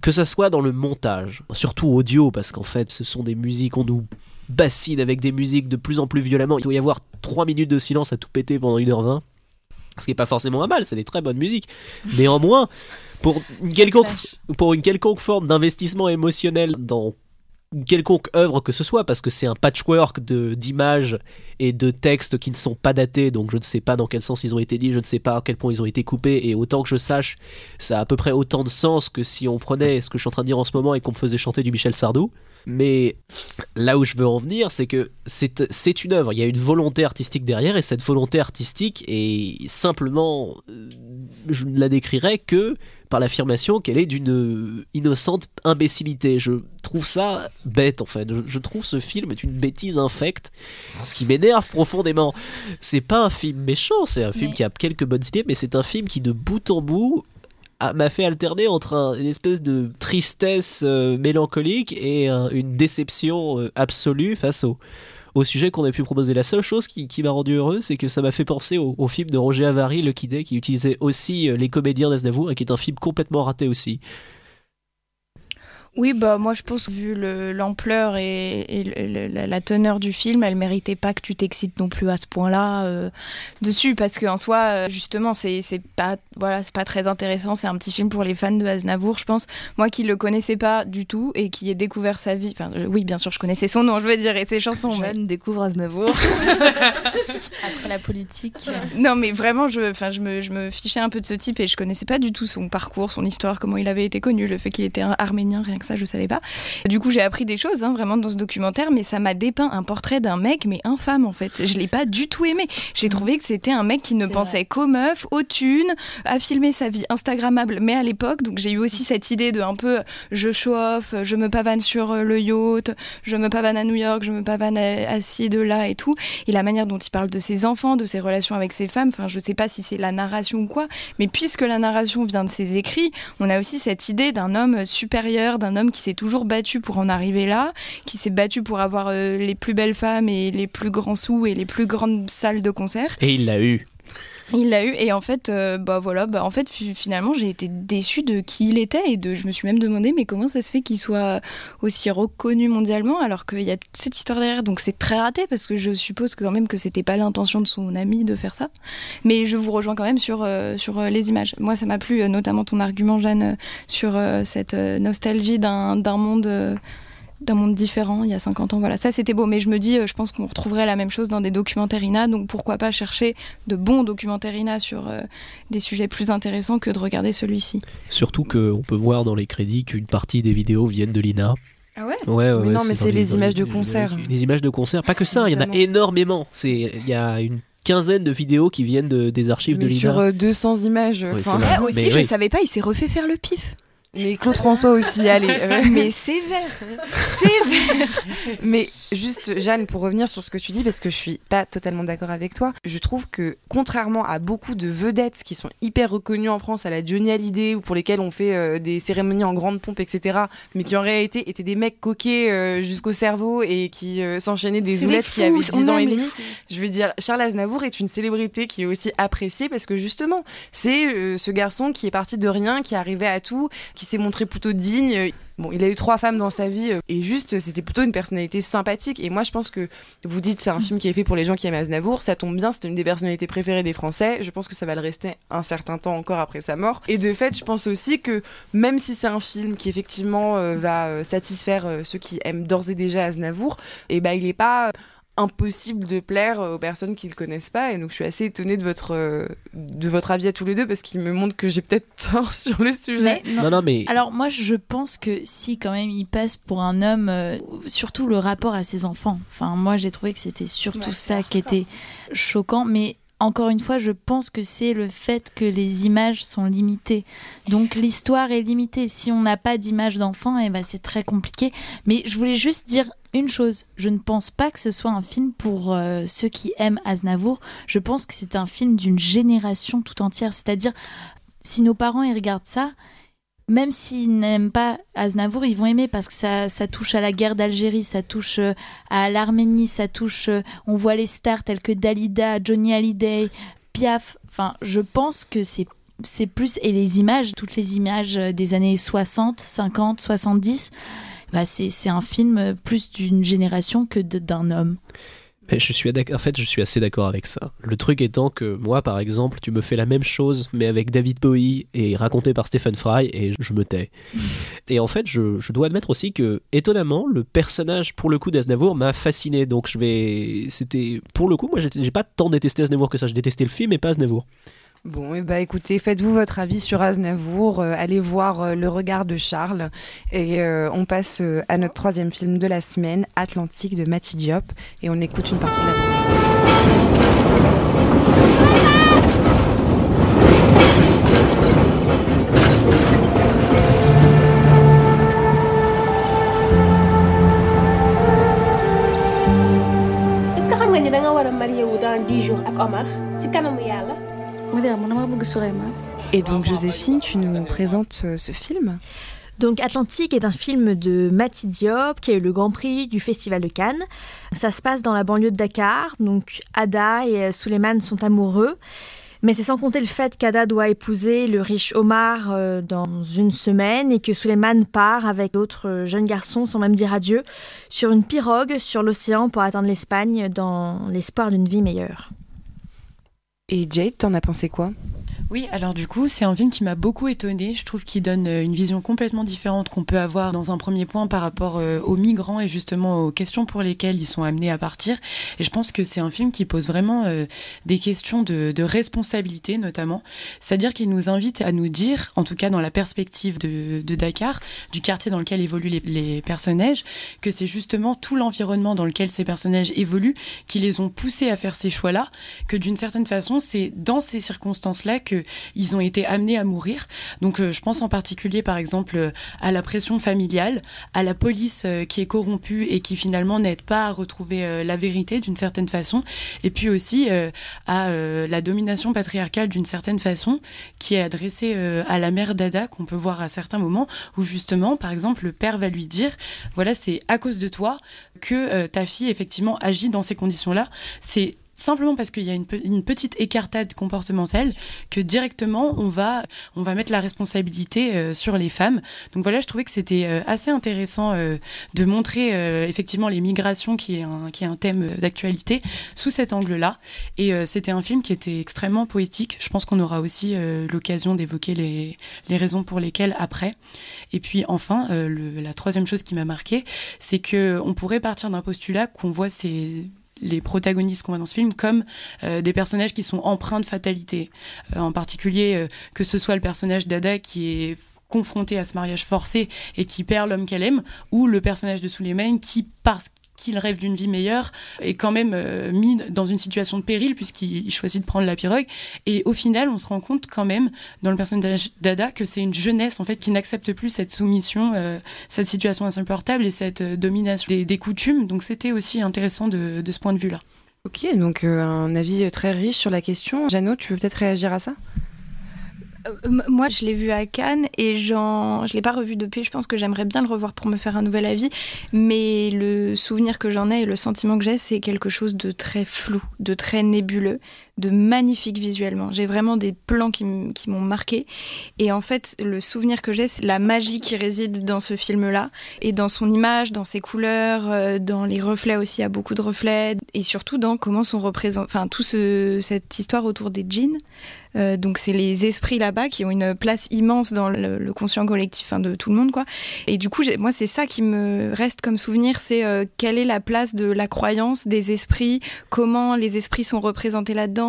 Que ça soit dans le montage, surtout audio, parce qu'en fait, ce sont des musiques, on nous bassine avec des musiques de plus en plus violemment. Il doit y avoir 3 minutes de silence à tout péter pendant 1h20. Ce qui n'est pas forcément un mal, c'est des très bonnes musiques. Néanmoins, pour une quelconque, pour une quelconque forme d'investissement émotionnel dans quelconque œuvre que ce soit, parce que c'est un patchwork de- d'images et de textes qui ne sont pas datés, donc je ne sais pas dans quel sens ils ont été dits, je ne sais pas à quel point ils ont été coupés, et autant que je sache, ça a à peu près autant de sens que si on prenait ce que je suis en train de dire en ce moment et qu'on me faisait chanter du Michel Sardou. Mais là où je veux en venir, c'est que c'est c'est une œuvre. Il y a une volonté artistique derrière, et cette volonté artistique est simplement. euh, Je ne la décrirais que par l'affirmation qu'elle est d'une innocente imbécilité. Je trouve ça bête en fait. Je, trouve ce film est une bêtise infecte, ce qui m'énerve profondément. C'est pas un film méchant, c'est un film Mais- qui a quelques bonnes idées, mais c'est un film qui de bout en bout m'a fait alterner entre un- une espèce de tristesse euh, mélancolique et un- une déception euh, absolue face au, au sujet qu'on a pu proposer. La seule chose qui, m'a rendu heureux, c'est que ça m'a fait penser au, film de Roger Avary, Le Day, qui utilisait aussi euh, les comédiens d'Aznavour et qui est un film complètement raté aussi. Oui, bah moi je pense que vu le- l'ampleur et, et le- le- la, la teneur du film, elle méritait pas que tu t'excites non plus à ce point-là euh, dessus, parce qu'en soi, euh, justement, c'est c'est pas voilà, c'est pas très intéressant. C'est un petit film pour les fans de Aznavour, je pense. Moi qui le connaissais pas du tout et qui ai découvert sa vie, enfin je- oui, bien sûr, je connaissais son nom, je veux dire, et ses chansons. mais- découvre Aznavour. Après la politique. Non, mais vraiment, je, enfin, je, me, je me fichais un peu de ce type et je connaissais pas du tout son parcours, son histoire, comment il avait été connu, le fait qu'il était un arménien, rien que ça, je savais pas. Du coup, j'ai appris des choses, hein, vraiment, dans ce documentaire, mais ça m'a dépeint un portrait d'un mec, mais infâme, en fait. Je l'ai pas du tout aimé. J'ai trouvé que c'était un mec qui ne pensait qu'aux meufs, aux thunes, à filmer sa vie Instagrammable, mais à l'époque, donc j'ai eu aussi cette idée de un peu, je chauffe, je me pavane sur euh, le yacht, je me pavane à New York, je me pavane à- assis de là et tout. Et la manière dont il parle de ses enfants, de ses relations avec ses femmes, enfin, je sais pas si c'est la narration ou quoi, mais puisque la narration vient de ses écrits, on a aussi cette idée d'un homme supérieur, d'un homme qui s'est toujours battu pour en arriver là, qui s'est battu pour avoir euh, les plus belles femmes et les plus grands sous et les plus grandes salles de concert. Et il l'a eu. Il l'a eu et en fait, euh, bah voilà, bah en fait fi- finalement j'ai été déçue de qui il était et de, je me suis même demandé mais comment ça se fait qu'il soit aussi reconnu mondialement alors qu'il y a toute cette histoire derrière. Donc c'est très raté parce que je suppose quand même que c'était pas l'intention de son ami de faire ça. Mais je vous rejoins quand même sur euh, euh, les images. Moi ça m'a plu notamment ton argument Jeanne sur cette nostalgie d'un d'un monde. Euh, d'un monde différent il y a 50 ans. Voilà, ça c'était beau, mais je me dis, euh, je pense qu'on retrouverait la même chose dans des documentaires INA, donc pourquoi pas chercher de bons documentaires INA sur euh, des sujets plus intéressants que de regarder celui-ci. Surtout qu'on peut voir dans les crédits qu'une partie des vidéos viennent de l'INA. Ah ouais Ouais, ouais, Mais ouais, non, mais c'est les images de concert. Les images de concert, pas que ça, il y en a énormément. C'est Il y a une quinzaine de vidéos qui viennent de- des archives Mais de l'INA. sur euh, 200 images. Oui, enfin, c'est vrai. Ah, aussi, Mais je oui. savais pas, il s'est refait faire le pif. Mais Claude François aussi, allez. euh, mais sévère Sévère Mais juste, Jeanne, pour revenir sur ce que tu dis, parce que je suis pas totalement d'accord avec toi, je trouve que contrairement à beaucoup de vedettes qui sont hyper reconnues en France, à la Johnny Hallyday, ou pour lesquelles on fait euh, des cérémonies en grande pompe, etc., mais qui en réalité étaient des mecs coquets euh, jusqu'au cerveau et qui euh, s'enchaînaient des des qui avaient fous, 10 on ans et demi. Je veux dire, Charles Aznavour est une célébrité qui est aussi appréciée parce que justement, c'est euh, ce garçon qui est parti de rien, qui arrivait à tout, qui s'est montré plutôt digne. Bon, il a eu trois femmes dans sa vie euh, et juste, c'était plutôt une personnalité sympathique. Et moi, je pense que vous dites c'est un film qui est fait pour les gens qui aiment Aznavour, ça tombe bien, c'était une des personnalités préférées des Français. Je pense que ça va le rester un certain temps encore après sa mort. Et de fait, je pense aussi que même si c'est un film qui effectivement euh, va euh, satisfaire ceux qui aiment d'ores et déjà Aznavour, et ben il est pas impossible de plaire aux personnes qui le connaissent pas et donc je suis assez étonnée de votre euh, de votre avis à tous les deux parce qu'il me montre que j'ai peut-être tort sur le sujet. Mais Non, non, mais Alors moi je pense que si quand même il passe pour un homme, euh, surtout le rapport à ses enfants. Enfin moi j'ai trouvé que c'était surtout Ouais, ça qui était choquant, mais encore une fois je pense que c'est le fait que les images sont limitées. Donc l'histoire est limitée. Si on n'a pas d'image d'enfant, eh ben, c'est très compliqué. Mais je voulais juste dire une chose, je ne pense pas que ce soit un film pour euh, ceux qui aiment Aznavour. Je pense que c'est un film d'une génération tout entière. C'est-à-dire, si nos parents ils regardent ça, même s'ils n'aiment pas Aznavour, ils vont aimer parce que ça, ça touche à la guerre d'Algérie, ça touche euh, à l'Arménie, ça touche. euh, on voit les stars telles que Dalida, Johnny Hallyday, Piaf. Enfin, je pense que c'est c'est plus et les images, toutes les images des années 60, 50, 70, bah c'est un film plus d'une génération que d'un homme. Mais je suis en fait, je suis assez d'accord avec ça. Le truc étant que moi, par exemple, tu me fais la même chose, mais avec David Bowie et raconté par Stephen Fry, et je me tais. et en fait, je, je dois admettre aussi que, étonnamment, le personnage, pour le coup, d'Aznavour m'a fasciné. Donc, je vais. C'était. Pour le coup, moi, j'ai j'ai pas tant détesté Aznavour que ça. Je détestais le film, mais pas Aznavour. Bon, et bah écoutez, faites-vous votre avis sur Aznavour, euh, allez voir euh, Le regard de Charles, et euh, on passe à notre troisième film de la semaine, Atlantique de Mati Diop, et on écoute une partie de la est-ce que xam nga ni da nga war a marié wu dans 10 jours ak Omar ci kanamu yàlla? Et donc Joséphine, tu nous présentes euh, ce film? Donc Atlantique est un film de Mati Diop qui a eu le Grand Prix du Festival de Cannes. Ça se passe dans la banlieue de Dakar. Donc Ada et euh, Souleymane sont amoureux. Mais c'est sans compter le fait qu'Ada doit épouser le riche Omar euh, dans une semaine et que Souleymane part avec d'autres jeunes garçons sans même dire adieu sur une pirogue sur l'océan pour atteindre l'Espagne dans l'espoir d'une vie meilleure. Et Jade, t'en as pensé quoi? Oui, alors du coup, c'est un film qui m'a beaucoup étonnée. Je trouve qu'il donne euh, une vision complètement différente qu'on peut avoir dans un premier point par rapport euh, aux migrants et justement aux questions pour lesquelles ils sont amenés à partir. Et je pense que c'est un film qui pose vraiment euh, des questions de, responsabilité notamment. C'est-à-dire qu'il nous invite à nous dire, en tout cas dans la perspective de, de Dakar, du quartier dans lequel évoluent les, les personnages, que c'est justement tout l'environnement dans lequel ces personnages évoluent qui les ont poussés à faire ces choix-là, que d'une certaine façon, c'est dans ces circonstances-là que ils ont été amenés à mourir. Donc euh, je pense en particulier par exemple euh, à la pression familiale, à la police euh, qui est corrompue et qui finalement n'aide pas à retrouver la vérité d'une certaine façon, et puis aussi à la domination patriarcale d'une certaine façon qui est adressée à la mère d'Ada qu'on peut voir à certains moments où justement par exemple le père va lui dire voilà c'est à cause de toi que ta fille effectivement agit dans ces conditions-là. C'est simplement parce qu'il y a une, pe- une petite écartade comportementale que directement on va on va mettre la responsabilité euh, sur les femmes. Donc voilà, je trouvais que c'était euh, assez intéressant euh, de montrer effectivement les migrations qui est un qui est un thème d'actualité sous cet angle-là. Et c'était un film qui était extrêmement poétique. Je pense qu'on aura aussi l'occasion d'évoquer les les raisons pour lesquelles après. Et puis enfin, la troisième chose qui m'a marqué, c'est que on pourrait partir d'un postulat qu'on voit ces les protagonistes qu'on voit dans ce film comme euh, des personnages qui sont empreints de fatalité. Euh, en particulier, euh, que ce soit le personnage d'Ada qui est confronté à ce mariage forcé et qui perd l'homme qu'elle aime, ou le personnage de Suleiman qui, parce qu'il rêve d'une vie meilleure, est quand même euh, mis dans une situation de péril puisqu'il il choisit de prendre la pirogue. Et au final, on se rend compte quand même, dans le personnage d'Ada, que c'est une jeunesse en fait qui n'accepte plus cette soumission, euh, cette situation insupportable et cette euh, domination des, coutumes. Donc c'était aussi intéressant de, de ce point de vue-là. Ok, donc un avis très riche sur la question. Jeannot, tu veux peut-être réagir à ça? Moi, je l'ai vu à Cannes et je l'ai pas revu depuis. Je pense que j'aimerais bien le revoir pour me faire un nouvel avis. Mais le souvenir que j'en ai et le sentiment que j'ai, c'est quelque chose de très flou, de très nébuleux, de magnifique visuellement. J'ai vraiment des plans qui, m'ont marqué. Et en fait, le souvenir que j'ai, c'est la magie qui réside dans ce film-là et dans son image, dans ses couleurs, euh, dans les reflets aussi. Il y a beaucoup de reflets et surtout dans comment sont représentés, enfin, tout ce, cette histoire autour des jeans. Euh, donc c'est les esprits là-bas qui ont une place immense dans le, conscient collectif de tout le monde quoi. Et du coup moi c'est ça qui me reste comme souvenir, c'est euh, quelle est la place de la croyance des esprits, comment les esprits sont représentés là-dedans,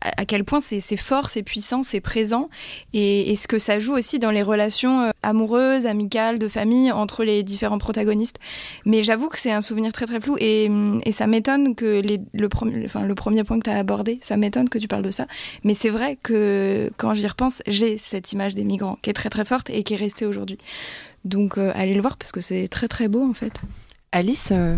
à, quel point c'est fort, c'est puissant, c'est présent et, ce que ça joue aussi dans les relations euh, amoureuses, amicales, de famille entre les différents protagonistes. Mais j'avoue que c'est un souvenir très très flou et, ça m'étonne que le premier point que tu as abordé, ça m'étonne que tu parles de ça. Mais c'est vrai que quand j'y repense, j'ai cette image des migrants qui est très très forte et qui est restée aujourd'hui. Donc euh, allez le voir parce que c'est très très beau en fait. Alice euh,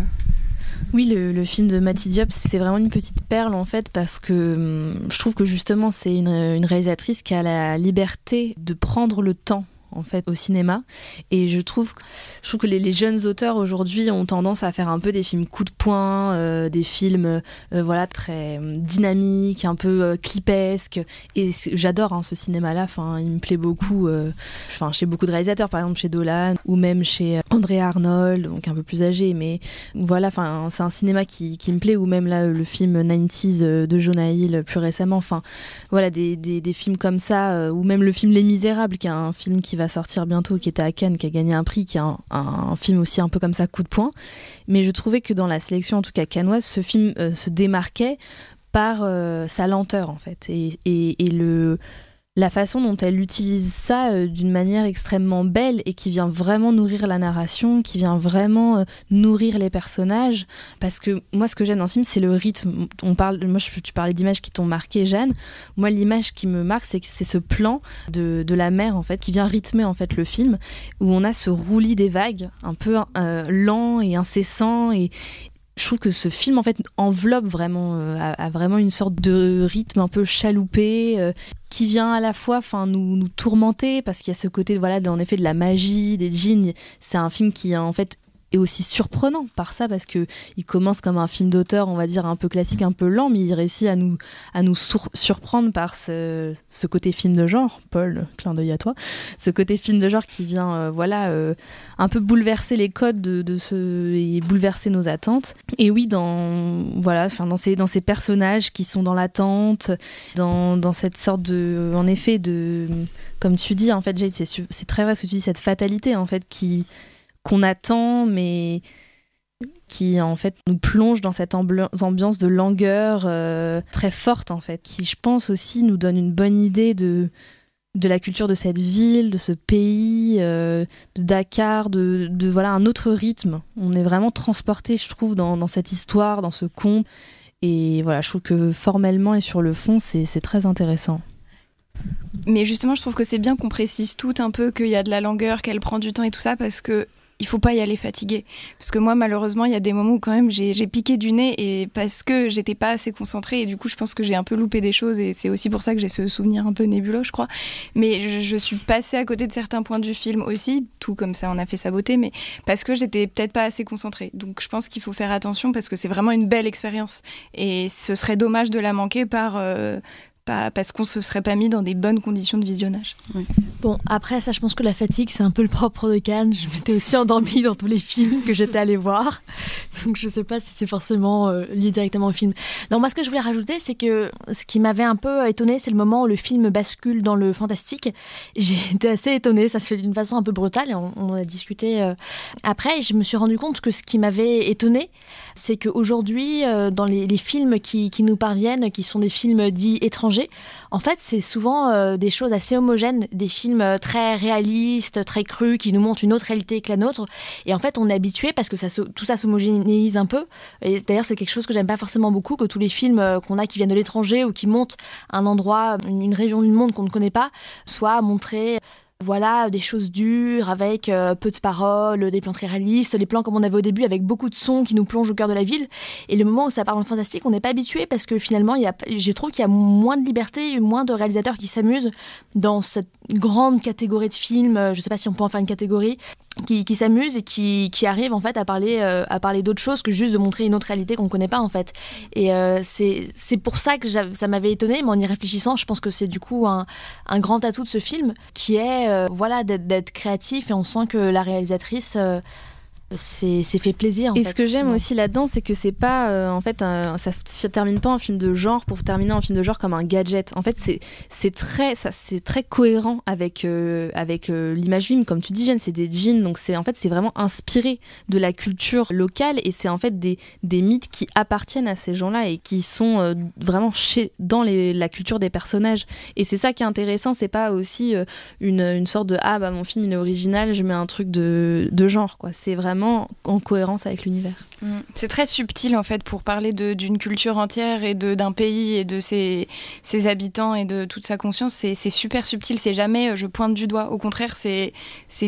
Oui, le, film de Mati Diop, c'est vraiment une petite perle en fait parce que hum, je trouve que justement c'est une réalisatrice qui a la liberté de prendre le temps en fait au cinéma. Et je trouve je trouve que les, les jeunes auteurs aujourd'hui ont tendance à faire un peu des films coup de poing euh, des films euh, voilà très hum, dynamiques un peu euh, clipesques. Et j'adore hein, ce cinéma là enfin il me plaît beaucoup euh, enfin chez beaucoup de réalisateurs par exemple chez Dolan ou même chez euh, André Arnold donc un peu plus âgé. Mais voilà enfin c'est un cinéma qui, qui me plaît. Ou même là le film 90s euh, de Jonah Hill plus récemment. Enfin voilà des, des, des films comme ça euh, ou même le film Les Misérables qui est un film qui va sortir bientôt qui était à Cannes qui a gagné un prix qui est un, film aussi un peu comme ça coup de poing. Mais je trouvais que dans la sélection en tout cas cannoise ce film euh, se démarquait par euh, sa lenteur en fait. Et, et le la façon dont elle utilise ça euh, d'une manière extrêmement belle et qui vient vraiment nourrir la narration, qui vient vraiment euh, nourrir les personnages. Parce que moi, ce que j'aime dans ce film, c'est le rythme. On parle, moi, je, tu parlais d'images qui t'ont marqué, Jeanne. Moi, l'image qui me marque, c'est c'est ce plan de, de, la mer en fait, qui vient rythmer en fait le film, où on a ce roulis des vagues, un peu euh, lent et incessant et je trouve que ce film en fait enveloppe vraiment euh, a, vraiment une sorte de rythme un peu chaloupé euh, qui vient à la fois enfin nous, nous tourmenter parce qu'il y a ce côté voilà en effet de la magie des djinns. C'est un film qui en fait est aussi surprenant par ça parce que il commence comme un film d'auteur, on va dire un peu classique, un peu lent, mais il réussit à nous à nous sur surprendre par ce, côté film de genre. Paul, clin d'œil à toi. Ce côté film de genre qui vient, euh, voilà, euh, un peu bouleverser les codes de, de ce et bouleverser nos attentes. Et oui, dans voilà, dans ces dans ces personnages qui sont dans l'attente, dans dans cette sorte de, en effet de, comme tu dis en fait, Jade, c'est très vrai ce que tu dis, cette fatalité en fait qui qu'on attend, mais qui en fait nous plonge dans cette ambiance de langueur euh, très forte en fait, qui je pense aussi nous donne une bonne idée de de la culture de cette ville, de ce pays, euh, de Dakar, de, de, voilà un autre rythme. On est vraiment transporté, je trouve, dans, dans, cette histoire, dans ce conte. Et voilà, je trouve que formellement et sur le fond, c'est très intéressant. Mais justement, je trouve que c'est bien qu'on précise tout un peu qu'il y a de la langueur, qu'elle prend du temps et tout ça, parce que il faut pas y aller fatigué. Parce que moi, malheureusement, il y a des moments où quand même j'ai piqué du nez et parce que j'étais pas assez concentrée et du coup, je pense que j'ai un peu loupé des choses et c'est aussi pour ça que j'ai ce souvenir un peu nébuleux, je crois. Mais je, je, suis passée à côté de certains points du film aussi, tout comme ça, on a fait sa beauté, mais parce que j'étais peut-être pas assez concentrée. Donc, je pense qu'il faut faire attention parce que c'est vraiment une belle expérience et ce serait dommage de la manquer par euh, pas, parce qu'on se serait pas mis dans des bonnes conditions de visionnage. Oui. Bon, après, ça, je pense que la fatigue, c'est un peu le propre de Cannes. Je m'étais aussi endormie dans tous les films que j'étais allée voir. Donc, je sais pas si c'est forcément euh, lié directement au film. Non, moi, ce que je voulais rajouter, c'est que ce qui m'avait un peu étonnée, c'est le moment où le film bascule dans le fantastique. J'ai été assez étonnée. Ça se fait d'une façon un peu brutale et on, on en a discuté euh, après. Et je me suis rendu compte que ce qui m'avait étonnée, c'est qu'aujourd'hui, euh, dans les, les films qui, qui nous parviennent, qui sont des films dits étrangers, en fait, c'est souvent euh, des choses assez homogènes, des films euh, très réalistes, très crus, qui nous montrent une autre réalité que la nôtre. Et en fait, on est habitué parce que tout ça s'homogénéise un peu. Et d'ailleurs, c'est quelque chose que j'aime pas forcément beaucoup, que tous les films euh, qu'on a qui viennent de l'étranger ou qui montrent un endroit, une région du monde qu'on ne connaît pas, soient montrés voilà, des choses dures, avec euh, peu de paroles, des plans très réalistes, des plans comme on avait au début, avec beaucoup de sons qui nous plongent au cœur de la ville. Et le moment où ça part dans fantastique, on n'est pas habitué parce que finalement, je trouve qu'il y a moins de liberté, moins de réalisateurs qui s'amusent dans cette grande catégorie de films. Je sais pas si on peut en faire une catégorie qui, qui s'amusent et qui, qui arrivent en fait à parler, euh, à parler d'autre chose que juste de montrer une autre réalité qu'on ne connaît pas en fait. Et euh, c'est pour ça que ça m'avait étonné, mais en y réfléchissant, je pense que c'est du coup un, un grand atout de ce film qui est euh, voilà d'être créatif et on sent que la réalisatrice euh, c'est fait plaisir. En et fait. ce que j'aime aussi là-dedans, c'est que c'est pas, euh, en fait, un, ça termine pas un film de genre pour terminer un film de genre comme un gadget. En fait, c'est c'est très, ça c'est très cohérent avec euh, avec euh, l'image film, comme tu dis, Jeanne, c'est des jeans, donc c'est en fait c'est vraiment inspiré de la culture locale et c'est en fait des des mythes qui appartiennent à ces gens-là et qui sont vraiment chez dans les, la culture des personnages. Et c'est ça qui est intéressant, c'est pas aussi une une sorte de ah bah mon film il est original, je mets un truc de de genre quoi. C'est vraiment en cohérence avec l'univers. Mmh. C'est très subtil en fait pour parler d'une culture entière et d'un pays et de ses, ses, habitants et de toute sa conscience. C'est super subtil, c'est jamais euh, je pointe du doigt. Au contraire, c'est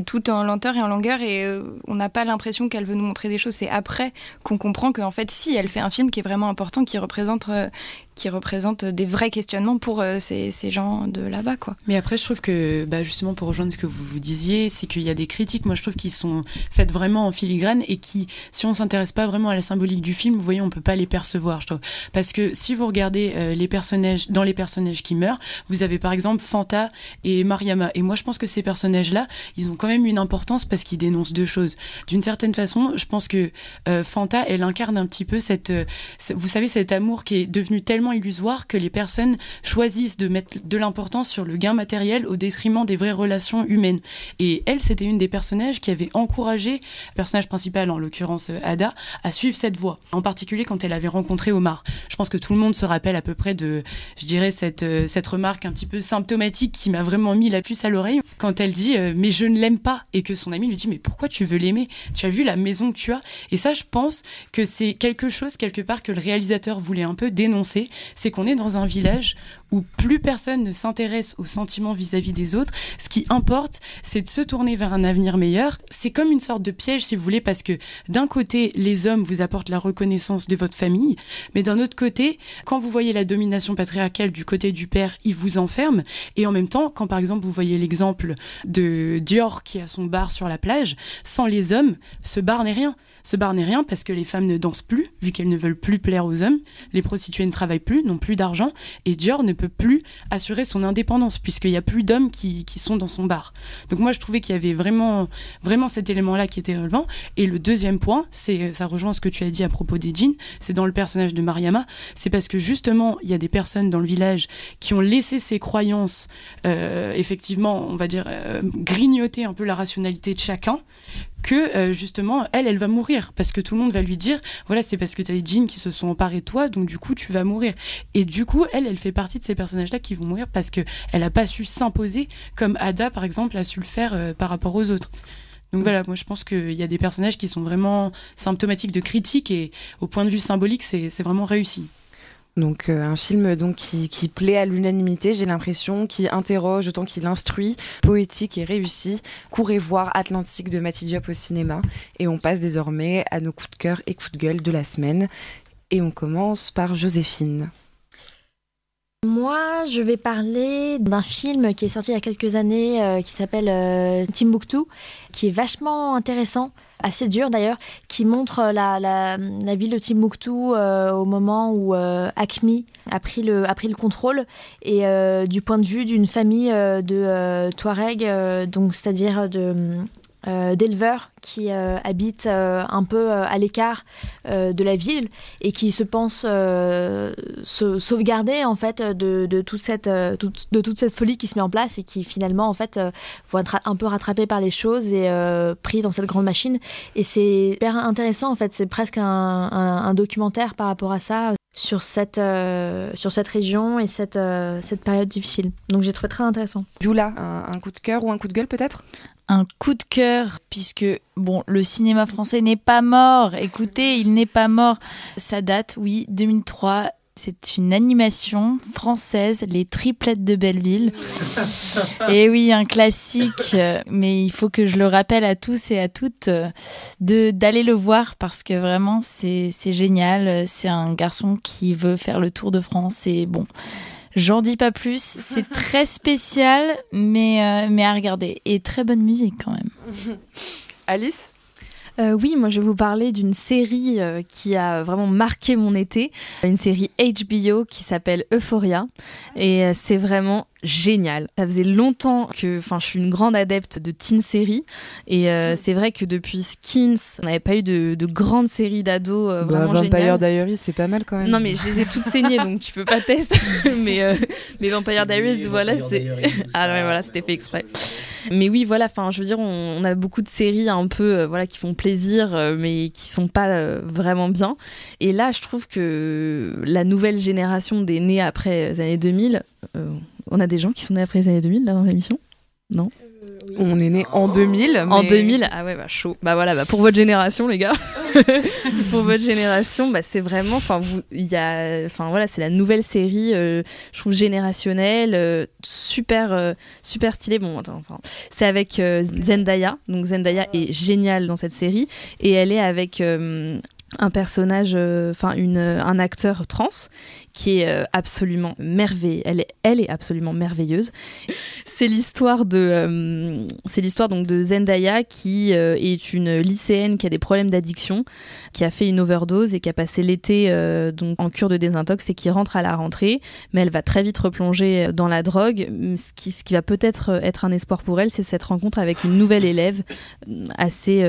tout en lenteur et en longueur et euh, on n'a pas l'impression qu'elle veut nous montrer des choses. C'est après qu'on comprend qu'en fait, si, elle fait un film qui est vraiment important, qui représente, euh, qui représente des vrais questionnements pour ces, gens de là-bas. quoi. Mais après, je trouve que, bah, justement, pour rejoindre ce que vous, vous disiez, c'est qu'il y a des critiques, moi je trouve, qui sont faites vraiment en filigrane et qui, si on s'intéresse pas vraiment à la symbolique du film, vous voyez, on peut pas les percevoir, je trouve. Parce que si vous regardez euh, les personnages, dans les personnages qui meurent, vous avez par exemple Fanta et Mariama. Et moi, je pense que ces personnages-là, ils ont quand même une importance parce qu'ils dénoncent deux choses. D'une certaine façon, je pense que euh, Fanta, elle incarne un petit peu cette, euh, vous savez, cet amour qui est devenu tellement illusoire que les personnes choisissent de mettre de l'importance sur le gain matériel au détriment des vraies relations humaines. Et elle, c'était une des personnages qui avait encouragé, personnage principal en l'occurrence Ada, à suivre cette voie. En particulier quand elle avait rencontré Omar. Je pense que tout le monde se rappelle à peu près de, je dirais, cette, euh, cette remarque un petit peu symptomatique qui m'a vraiment mis la puce à l'oreille quand elle dit euh, mais je ne l'aime pas et que son ami lui dit mais pourquoi tu veux l'aimer? Tu as vu la maison que tu as? Et ça, je pense que c'est quelque chose quelque part que le réalisateur voulait un peu dénoncer, c'est qu'on est dans un village où plus personne ne s'intéresse aux sentiments vis-à-vis des autres. Ce qui importe, c'est de se tourner vers un avenir meilleur. C'est comme une sorte de piège, si vous voulez, parce que d'un côté, les hommes vous apportent la reconnaissance de votre famille, mais d'un autre côté, quand vous voyez la domination patriarcale du côté du père, il vous enferme. Et en même temps, quand par exemple vous voyez l'exemple de Dior qui a son bar sur la plage, sans les hommes, ce bar n'est rien. Ce bar n'est rien parce que les femmes ne dansent plus, vu qu'elles ne veulent plus plaire aux hommes. Les prostituées ne travaillent plus, n'ont plus d'argent. Et Dior ne peut plus assurer son indépendance, puisqu'il n'y a plus d'hommes qui, qui, sont dans son bar. Donc moi, je trouvais qu'il y avait vraiment, vraiment cet élément-là qui était relevant. Et le deuxième point, c'est, ça rejoint ce que tu as dit à propos des jeans, c'est dans le personnage de Mariama, c'est parce que justement, il y a des personnes dans le village qui ont laissé ces croyances, euh, effectivement, on va dire, euh, grignoter un peu la rationalité de chacun, que euh, justement elle elle va mourir. Parce que tout le monde va lui dire voilà c'est parce que tu as des djinns qui se sont emparés de toi donc du coup tu vas mourir. Et du coup elle elle fait partie de ces personnages là qui vont mourir parce que elle a pas su s'imposer comme Ada par exemple a su le faire euh, par rapport aux autres. Donc voilà, moi je pense qu'il y a des personnages qui sont vraiment symptomatiques de critique et au point de vue symbolique, c'est vraiment réussi. Donc euh, un film donc qui, plaît à l'unanimité, j'ai l'impression, qui interroge autant qu'il instruit, poétique et réussi. Courez voir Atlantique de Matty Diop au cinéma. Et on passe désormais à nos coups de cœur et coups de gueule de la semaine. Et on commence par Joséphine. Moi, je vais parler d'un film qui est sorti il y a quelques années euh, qui s'appelle euh, Timbuktu, qui est vachement intéressant, assez dur d'ailleurs, qui montre la, la, ville de Timbuktu euh, au moment où Acme a pris le, a pris le contrôle et du point de vue d'une famille de Touareg, donc c'est-à-dire de euh, d'éleveurs qui euh, habitent euh, un peu à l'écart de la ville et qui se pensent se sauvegarder en fait de, de toute cette toute- de toute cette folie qui se met en place et qui finalement en fait vont être un peu rattrapés par les choses et pris dans cette grande machine. Et c'est hyper intéressant en fait. C'est presque un, un- documentaire par rapport à ça sur cette sur cette région et cette cette période difficile. Donc j'ai trouvé très intéressant. Yula, un coup de cœur ou un coup de gueule peut-être? Un coup de cœur puisque bon le cinéma français n'est pas mort écoutez il n'est pas mort ça date oui 2003 c'est une animation française, Les Triplettes de Belleville. Et oui, un classique, mais il faut que je le rappelle à tous et à toutes de d'aller le voir parce que vraiment c'est c'est génial. C'est un garçon qui veut faire le tour de France et bon, J'en dis pas plus, c'est très spécial, mais, euh, mais à regarder. Et très bonne musique quand même. Alice Euh, oui, moi je vais vous parler d'une série euh, qui a vraiment marqué mon été, une série HBO qui s'appelle Euphoria et euh, c'est vraiment génial. Ça faisait longtemps que, enfin, je suis une grande adepte de teen séries et euh, c'est vrai que depuis Skins, on n'avait pas eu de, de grandes séries d'ados euh, bah, vraiment Vampire géniales. Diaries, c'est pas mal quand même. Non mais je les ai toutes saignées donc tu peux pas tester. mais euh, mais Vampire Diaries voilà c'est ah ça. ouais voilà c'était fait exprès. Mais oui voilà enfin je veux dire on, on a beaucoup de séries un peu euh, voilà qui font plaisir euh, mais qui sont pas euh, vraiment bien. Et là je trouve que la nouvelle génération des nés après les années 2000 euh, on a des gens qui sont nés après les années 2000 là dans l'émission? Non? On est né en 2000. en mais- 2000, ah ouais, bah chaud. Bah voilà, bah pour votre génération, les gars. pour votre génération, bah c'est vraiment, enfin vous, il y a, enfin voilà, c'est la nouvelle série, euh, je trouve générationnelle, euh, super, euh, super stylée. Bon, attends, enfin, c'est avec euh, Zendaya, donc Zendaya est géniale dans cette série et elle est avec euh, un personnage, euh, enfin une, un acteur trans qui est euh, absolument merveilleux. Elle est, elle est absolument merveilleuse. C'est l'histoire de, euh, c'est l'histoire donc de Zendaya qui euh, est une lycéenne qui a des problèmes d'addiction, qui a fait une overdose et qui a passé l'été donc en cure de désintox et qui rentre à la rentrée, mais elle va très vite replonger dans la drogue. Ce qui, ce qui va peut-être être un espoir pour elle, c'est cette rencontre avec une nouvelle élève assez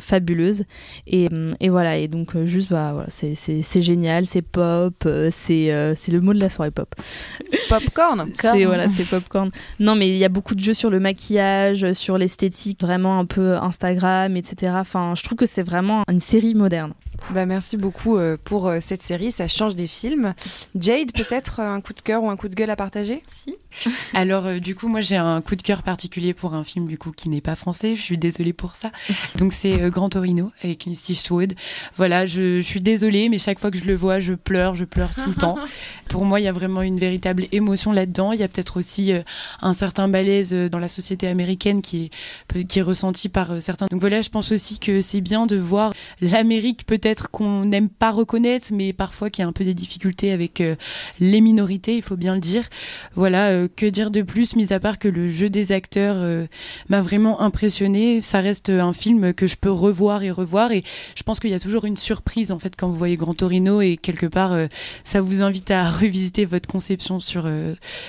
fabuleuse. Et, et voilà, et donc juste, bah, c'est, génial, c'est pop, c'est, euh, c'est le mot de la soirée pop. Popcorn. C'est voilà, c'est popcorn. Non, mais il y a beaucoup de jeux sur le maquillage, sur l'esthétique, vraiment un peu Instagram, etc. Enfin, je trouve que c'est vraiment une série moderne. Bah, merci beaucoup euh, pour euh, cette série, ça change des films. Jade, peut-être euh, un coup de cœur ou un coup de gueule à partager? Si. Alors euh, du coup, moi j'ai un coup de cœur particulier pour un film du coup qui n'est pas français. Je suis désolée pour ça. Donc c'est euh, Grand Torino avec Clint Eastwood. Voilà, je, je suis désolée, mais chaque fois que je le vois, je pleure, je pleure tout le temps. Pour moi, il y a vraiment une véritable émotion là-dedans. Il y a peut-être aussi euh, un certain malaise euh, dans la société américaine qui est qui est ressenti par euh, certains. Donc voilà, je pense aussi que c'est bien de voir l'Amérique peut-être qu'on n'aime pas reconnaître, mais parfois qui a un peu des difficultés avec euh, les minorités, il faut bien le dire. Voilà, euh, que dire de plus, mis à part que le jeu des acteurs euh, m'a vraiment impressionné. Ça reste un film que je peux revoir et revoir, et je pense qu'il y a toujours une surprise en fait quand vous voyez Grand Torino, et quelque part, ça vous invite à revisiter votre conception sur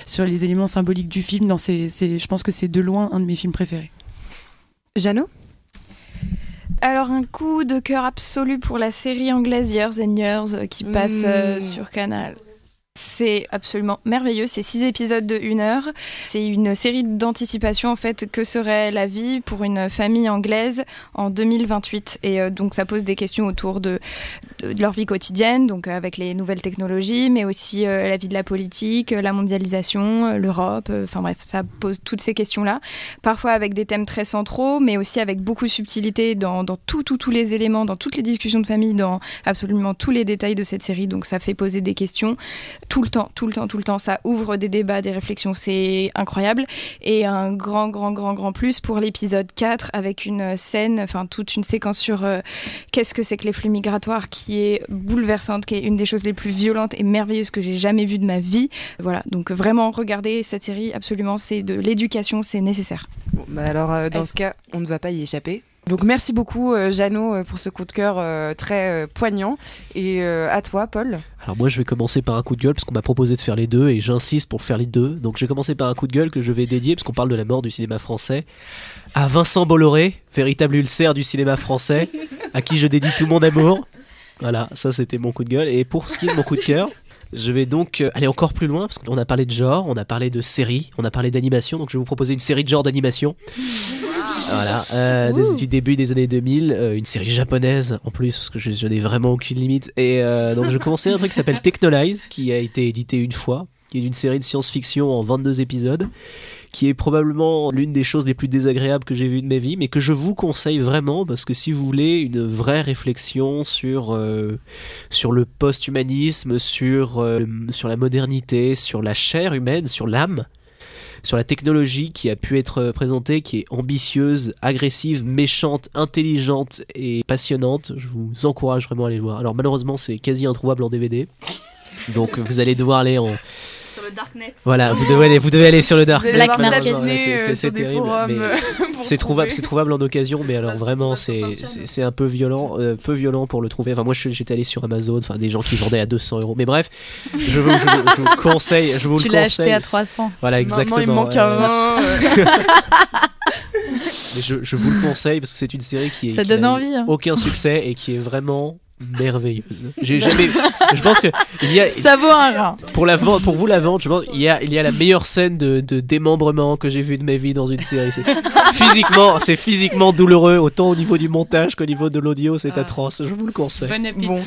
sur les éléments symboliques du film. Non, c'est, je pense que c'est de loin un de mes films préférés. Jeannot? Alors un coup de cœur absolu pour la série anglaise Years and Years euh, qui passe euh, Mm. sur Canal. C'est absolument merveilleux. C'est six épisodes de une heure. C'est une série d'anticipation en fait que serait la vie pour une famille anglaise en 2028. Et euh, donc ça pose des questions autour de, leur vie quotidienne, donc euh, avec les nouvelles technologies, mais aussi euh, la vie de la politique, la mondialisation, l'Europe. Enfin bref, ça pose toutes ces questions-là. Parfois avec des thèmes très centraux, mais aussi avec beaucoup de subtilité dans, dans tout, tous les éléments, dans toutes les discussions de famille, dans absolument tous les détails de cette série. Donc ça fait poser des questions tout le temps, tout le temps, tout le temps. Ça ouvre des débats, des réflexions, c'est incroyable. Et un grand, grand, grand, grand plus pour l'épisode 4 avec une scène, enfin toute une séquence sur euh, qu'est-ce que c'est que les flux migratoires qui est bouleversante, qui est une des choses les plus violentes et merveilleuses que j'ai jamais vues de ma vie. Voilà, donc vraiment regardez cette série, absolument, c'est de l'éducation, c'est nécessaire. Bon, bah alors, euh, dans ce cas, on ne va pas y échapper. Donc merci beaucoup euh, Jeannot euh, pour ce coup de cœur euh, très euh, poignant et à toi Paul. Alors moi je vais commencer par un coup de gueule parce qu'on m'a proposé de faire les deux et j'insiste pour faire les deux. Donc je vais commencer par un coup de gueule que je vais dédier parce qu'on parle de la mort du cinéma français à Vincent Bolloré, véritable ulcère du cinéma français, à qui je dédie tout mon amour. Voilà, ça c'était mon coup de gueule. Et pour ce qui est de mon coup de cœur, je vais donc euh, aller encore plus loin parce qu'on a parlé de genre, on a parlé de série, on a parlé d'animation. Donc je vais vous proposer une série de genre d'animation. Voilà, euh, des- du début des années 2000, euh, une série japonaise en plus, parce que je, je n'ai vraiment aucune limite. Et euh, donc je commençais un truc qui s'appelle Technolize, qui a été édité une fois, qui est une série de science-fiction en 22 épisodes, qui est probablement l'une des choses les plus désagréables que j'ai vues de ma vie, mais que je vous conseille vraiment, parce que si vous voulez une vraie réflexion sur, euh, sur le post-humanisme, sur, euh, sur la modernité, sur la chair humaine, sur l'âme, sur la technologie qui a pu être présentée, qui est ambitieuse, agressive, méchante, intelligente et passionnante. Je vous encourage vraiment à aller le voir. Alors malheureusement, c'est quasi introuvable en DVD. Donc vous allez devoir aller en... Sur le Darknet. Voilà, vous devez aller, vous devez aller sur le Dark Vous allez Net, devoir malheureusement, tapiner, c'est- euh, terrible, euh, c'est trouvable, c'est trouvable en occasion, mais alors vraiment c'est un peu violent, euh, peu violent pour le trouver. Enfin moi j'étais allé sur Amazon, enfin des gens qui vendaient à 200 euros. Mais bref, je vous, je vous- je vous conseille, je vous Tu le l'as conseille. acheté à 300. Voilà Maman, exactement. il me manque un Mais je, je vous le conseille parce que c'est une série qui, est, Ça qui donne envie, hein. aucun succès et qui est vraiment merveilleuse. J'ai jamais. je pense que il y a. Ça vaut un rein. Pour la vente, pour vous la vente, je pense il y a il y a la meilleure scène de, de démembrement que j'ai vue de ma vie dans une série. C'est physiquement c'est physiquement douloureux autant au niveau du montage qu'au niveau de l'audio. C'est atroce. Je vous le conseille. Bon appétit. Bon.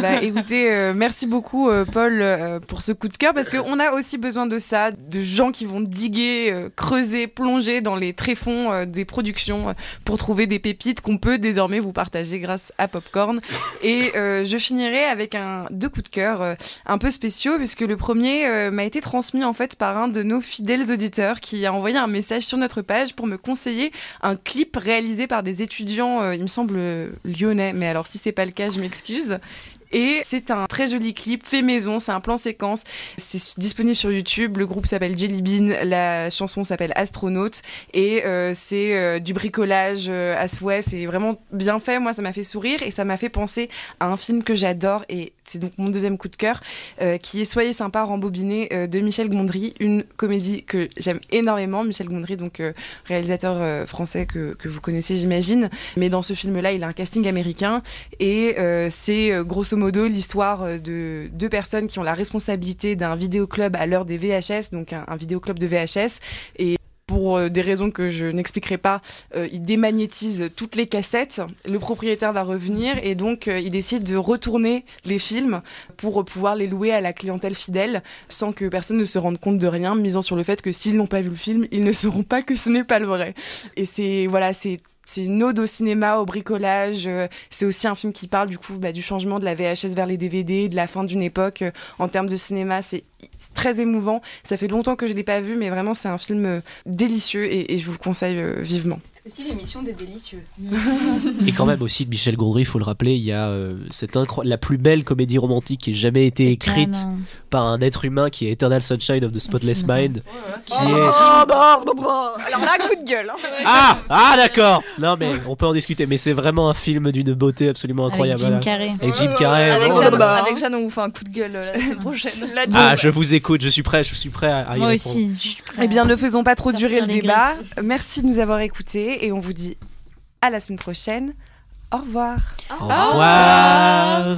Bah, écoutez, euh, merci beaucoup euh, Paul euh, pour ce coup de cœur parce qu'on a aussi besoin de ça, de gens qui vont diguer, euh, creuser, plonger dans les tréfonds euh, des productions euh, pour trouver des pépites qu'on peut désormais vous partager grâce à Popcorn. Et euh, je finirai avec un deux coups de cœur euh, un peu spéciaux puisque le premier euh, m'a été transmis en fait par un de nos fidèles auditeurs qui a envoyé un message sur notre page pour me conseiller un clip réalisé par des étudiants, il me semble lyonnais, mais alors si c'est pas le cas, je m'excuse. Et c'est un très joli clip fait maison, c'est un plan séquence. C'est disponible sur YouTube. Le groupe s'appelle Jelly Bean, la chanson s'appelle Astronaute et euh, c'est euh, du bricolage euh, à souhait. C'est vraiment bien fait. Moi, ça m'a fait sourire et ça m'a fait penser à un film que j'adore et c'est donc mon deuxième coup de cœur qui est Soyez sympa rembobiné de Michel Gondry, une comédie que j'aime énormément. Michel Gondry, donc réalisateur français que, que vous connaissez, j'imagine. Mais dans ce film-là, il a un casting américain et c'est grosso modo l'histoire euh, de deux personnes qui ont la responsabilité d'un vidéoclub à l'heure des VHS, donc un, un vidéoclub de VHS. Et pour euh, des raisons que je n'expliquerai pas, euh, il démagnétise toutes les cassettes. Le propriétaire va revenir et donc euh, il décide de retourner les films pour pouvoir les louer à la clientèle fidèle sans que personne ne se rende compte de rien, misant sur le fait que s'ils n'ont pas vu le film, ils ne sauront pas que ce n'est pas le vrai. Et c'est voilà, c'est c'est une ode au cinéma, au bricolage. euh, C'est aussi un film qui parle du bah, changement de la VHS vers les DVD, de la fin d'une époque euh, en termes de cinéma. C'est très émouvant. Ça fait longtemps que je l'ai pas vu, mais vraiment c'est un film euh, délicieux et, et je vous le conseille euh, vivement. C'est aussi l'émission des délicieux. Et quand même aussi de Michel Gondry, il faut le rappeler, il y a euh, cette incro- la plus belle comédie romantique qui ait jamais été écrite par un être humain qui est Eternal Sunshine of the Spotless Mind. Qui Oh, est... bah, bah, bah. Alors là, coup de gueule. hein. Ah, ah d'accord. Non mais on peut en discuter, mais c'est vraiment un film d'une beauté absolument Avec incroyable. Jim voilà. Carrey. Avec Jim Carrey. Avec, oh. Jeanne, avec on vous fait un coup de gueule euh, la semaine prochaine. Ah, je vous écoute, je suis prêt, je suis prêt à, y Moi répondre. aussi, je suis prête Eh bien, ne faisons pas trop durer le débat. Merci de nous avoir écoutés et on vous dit à la semaine prochaine. Au revoir. Au revoir.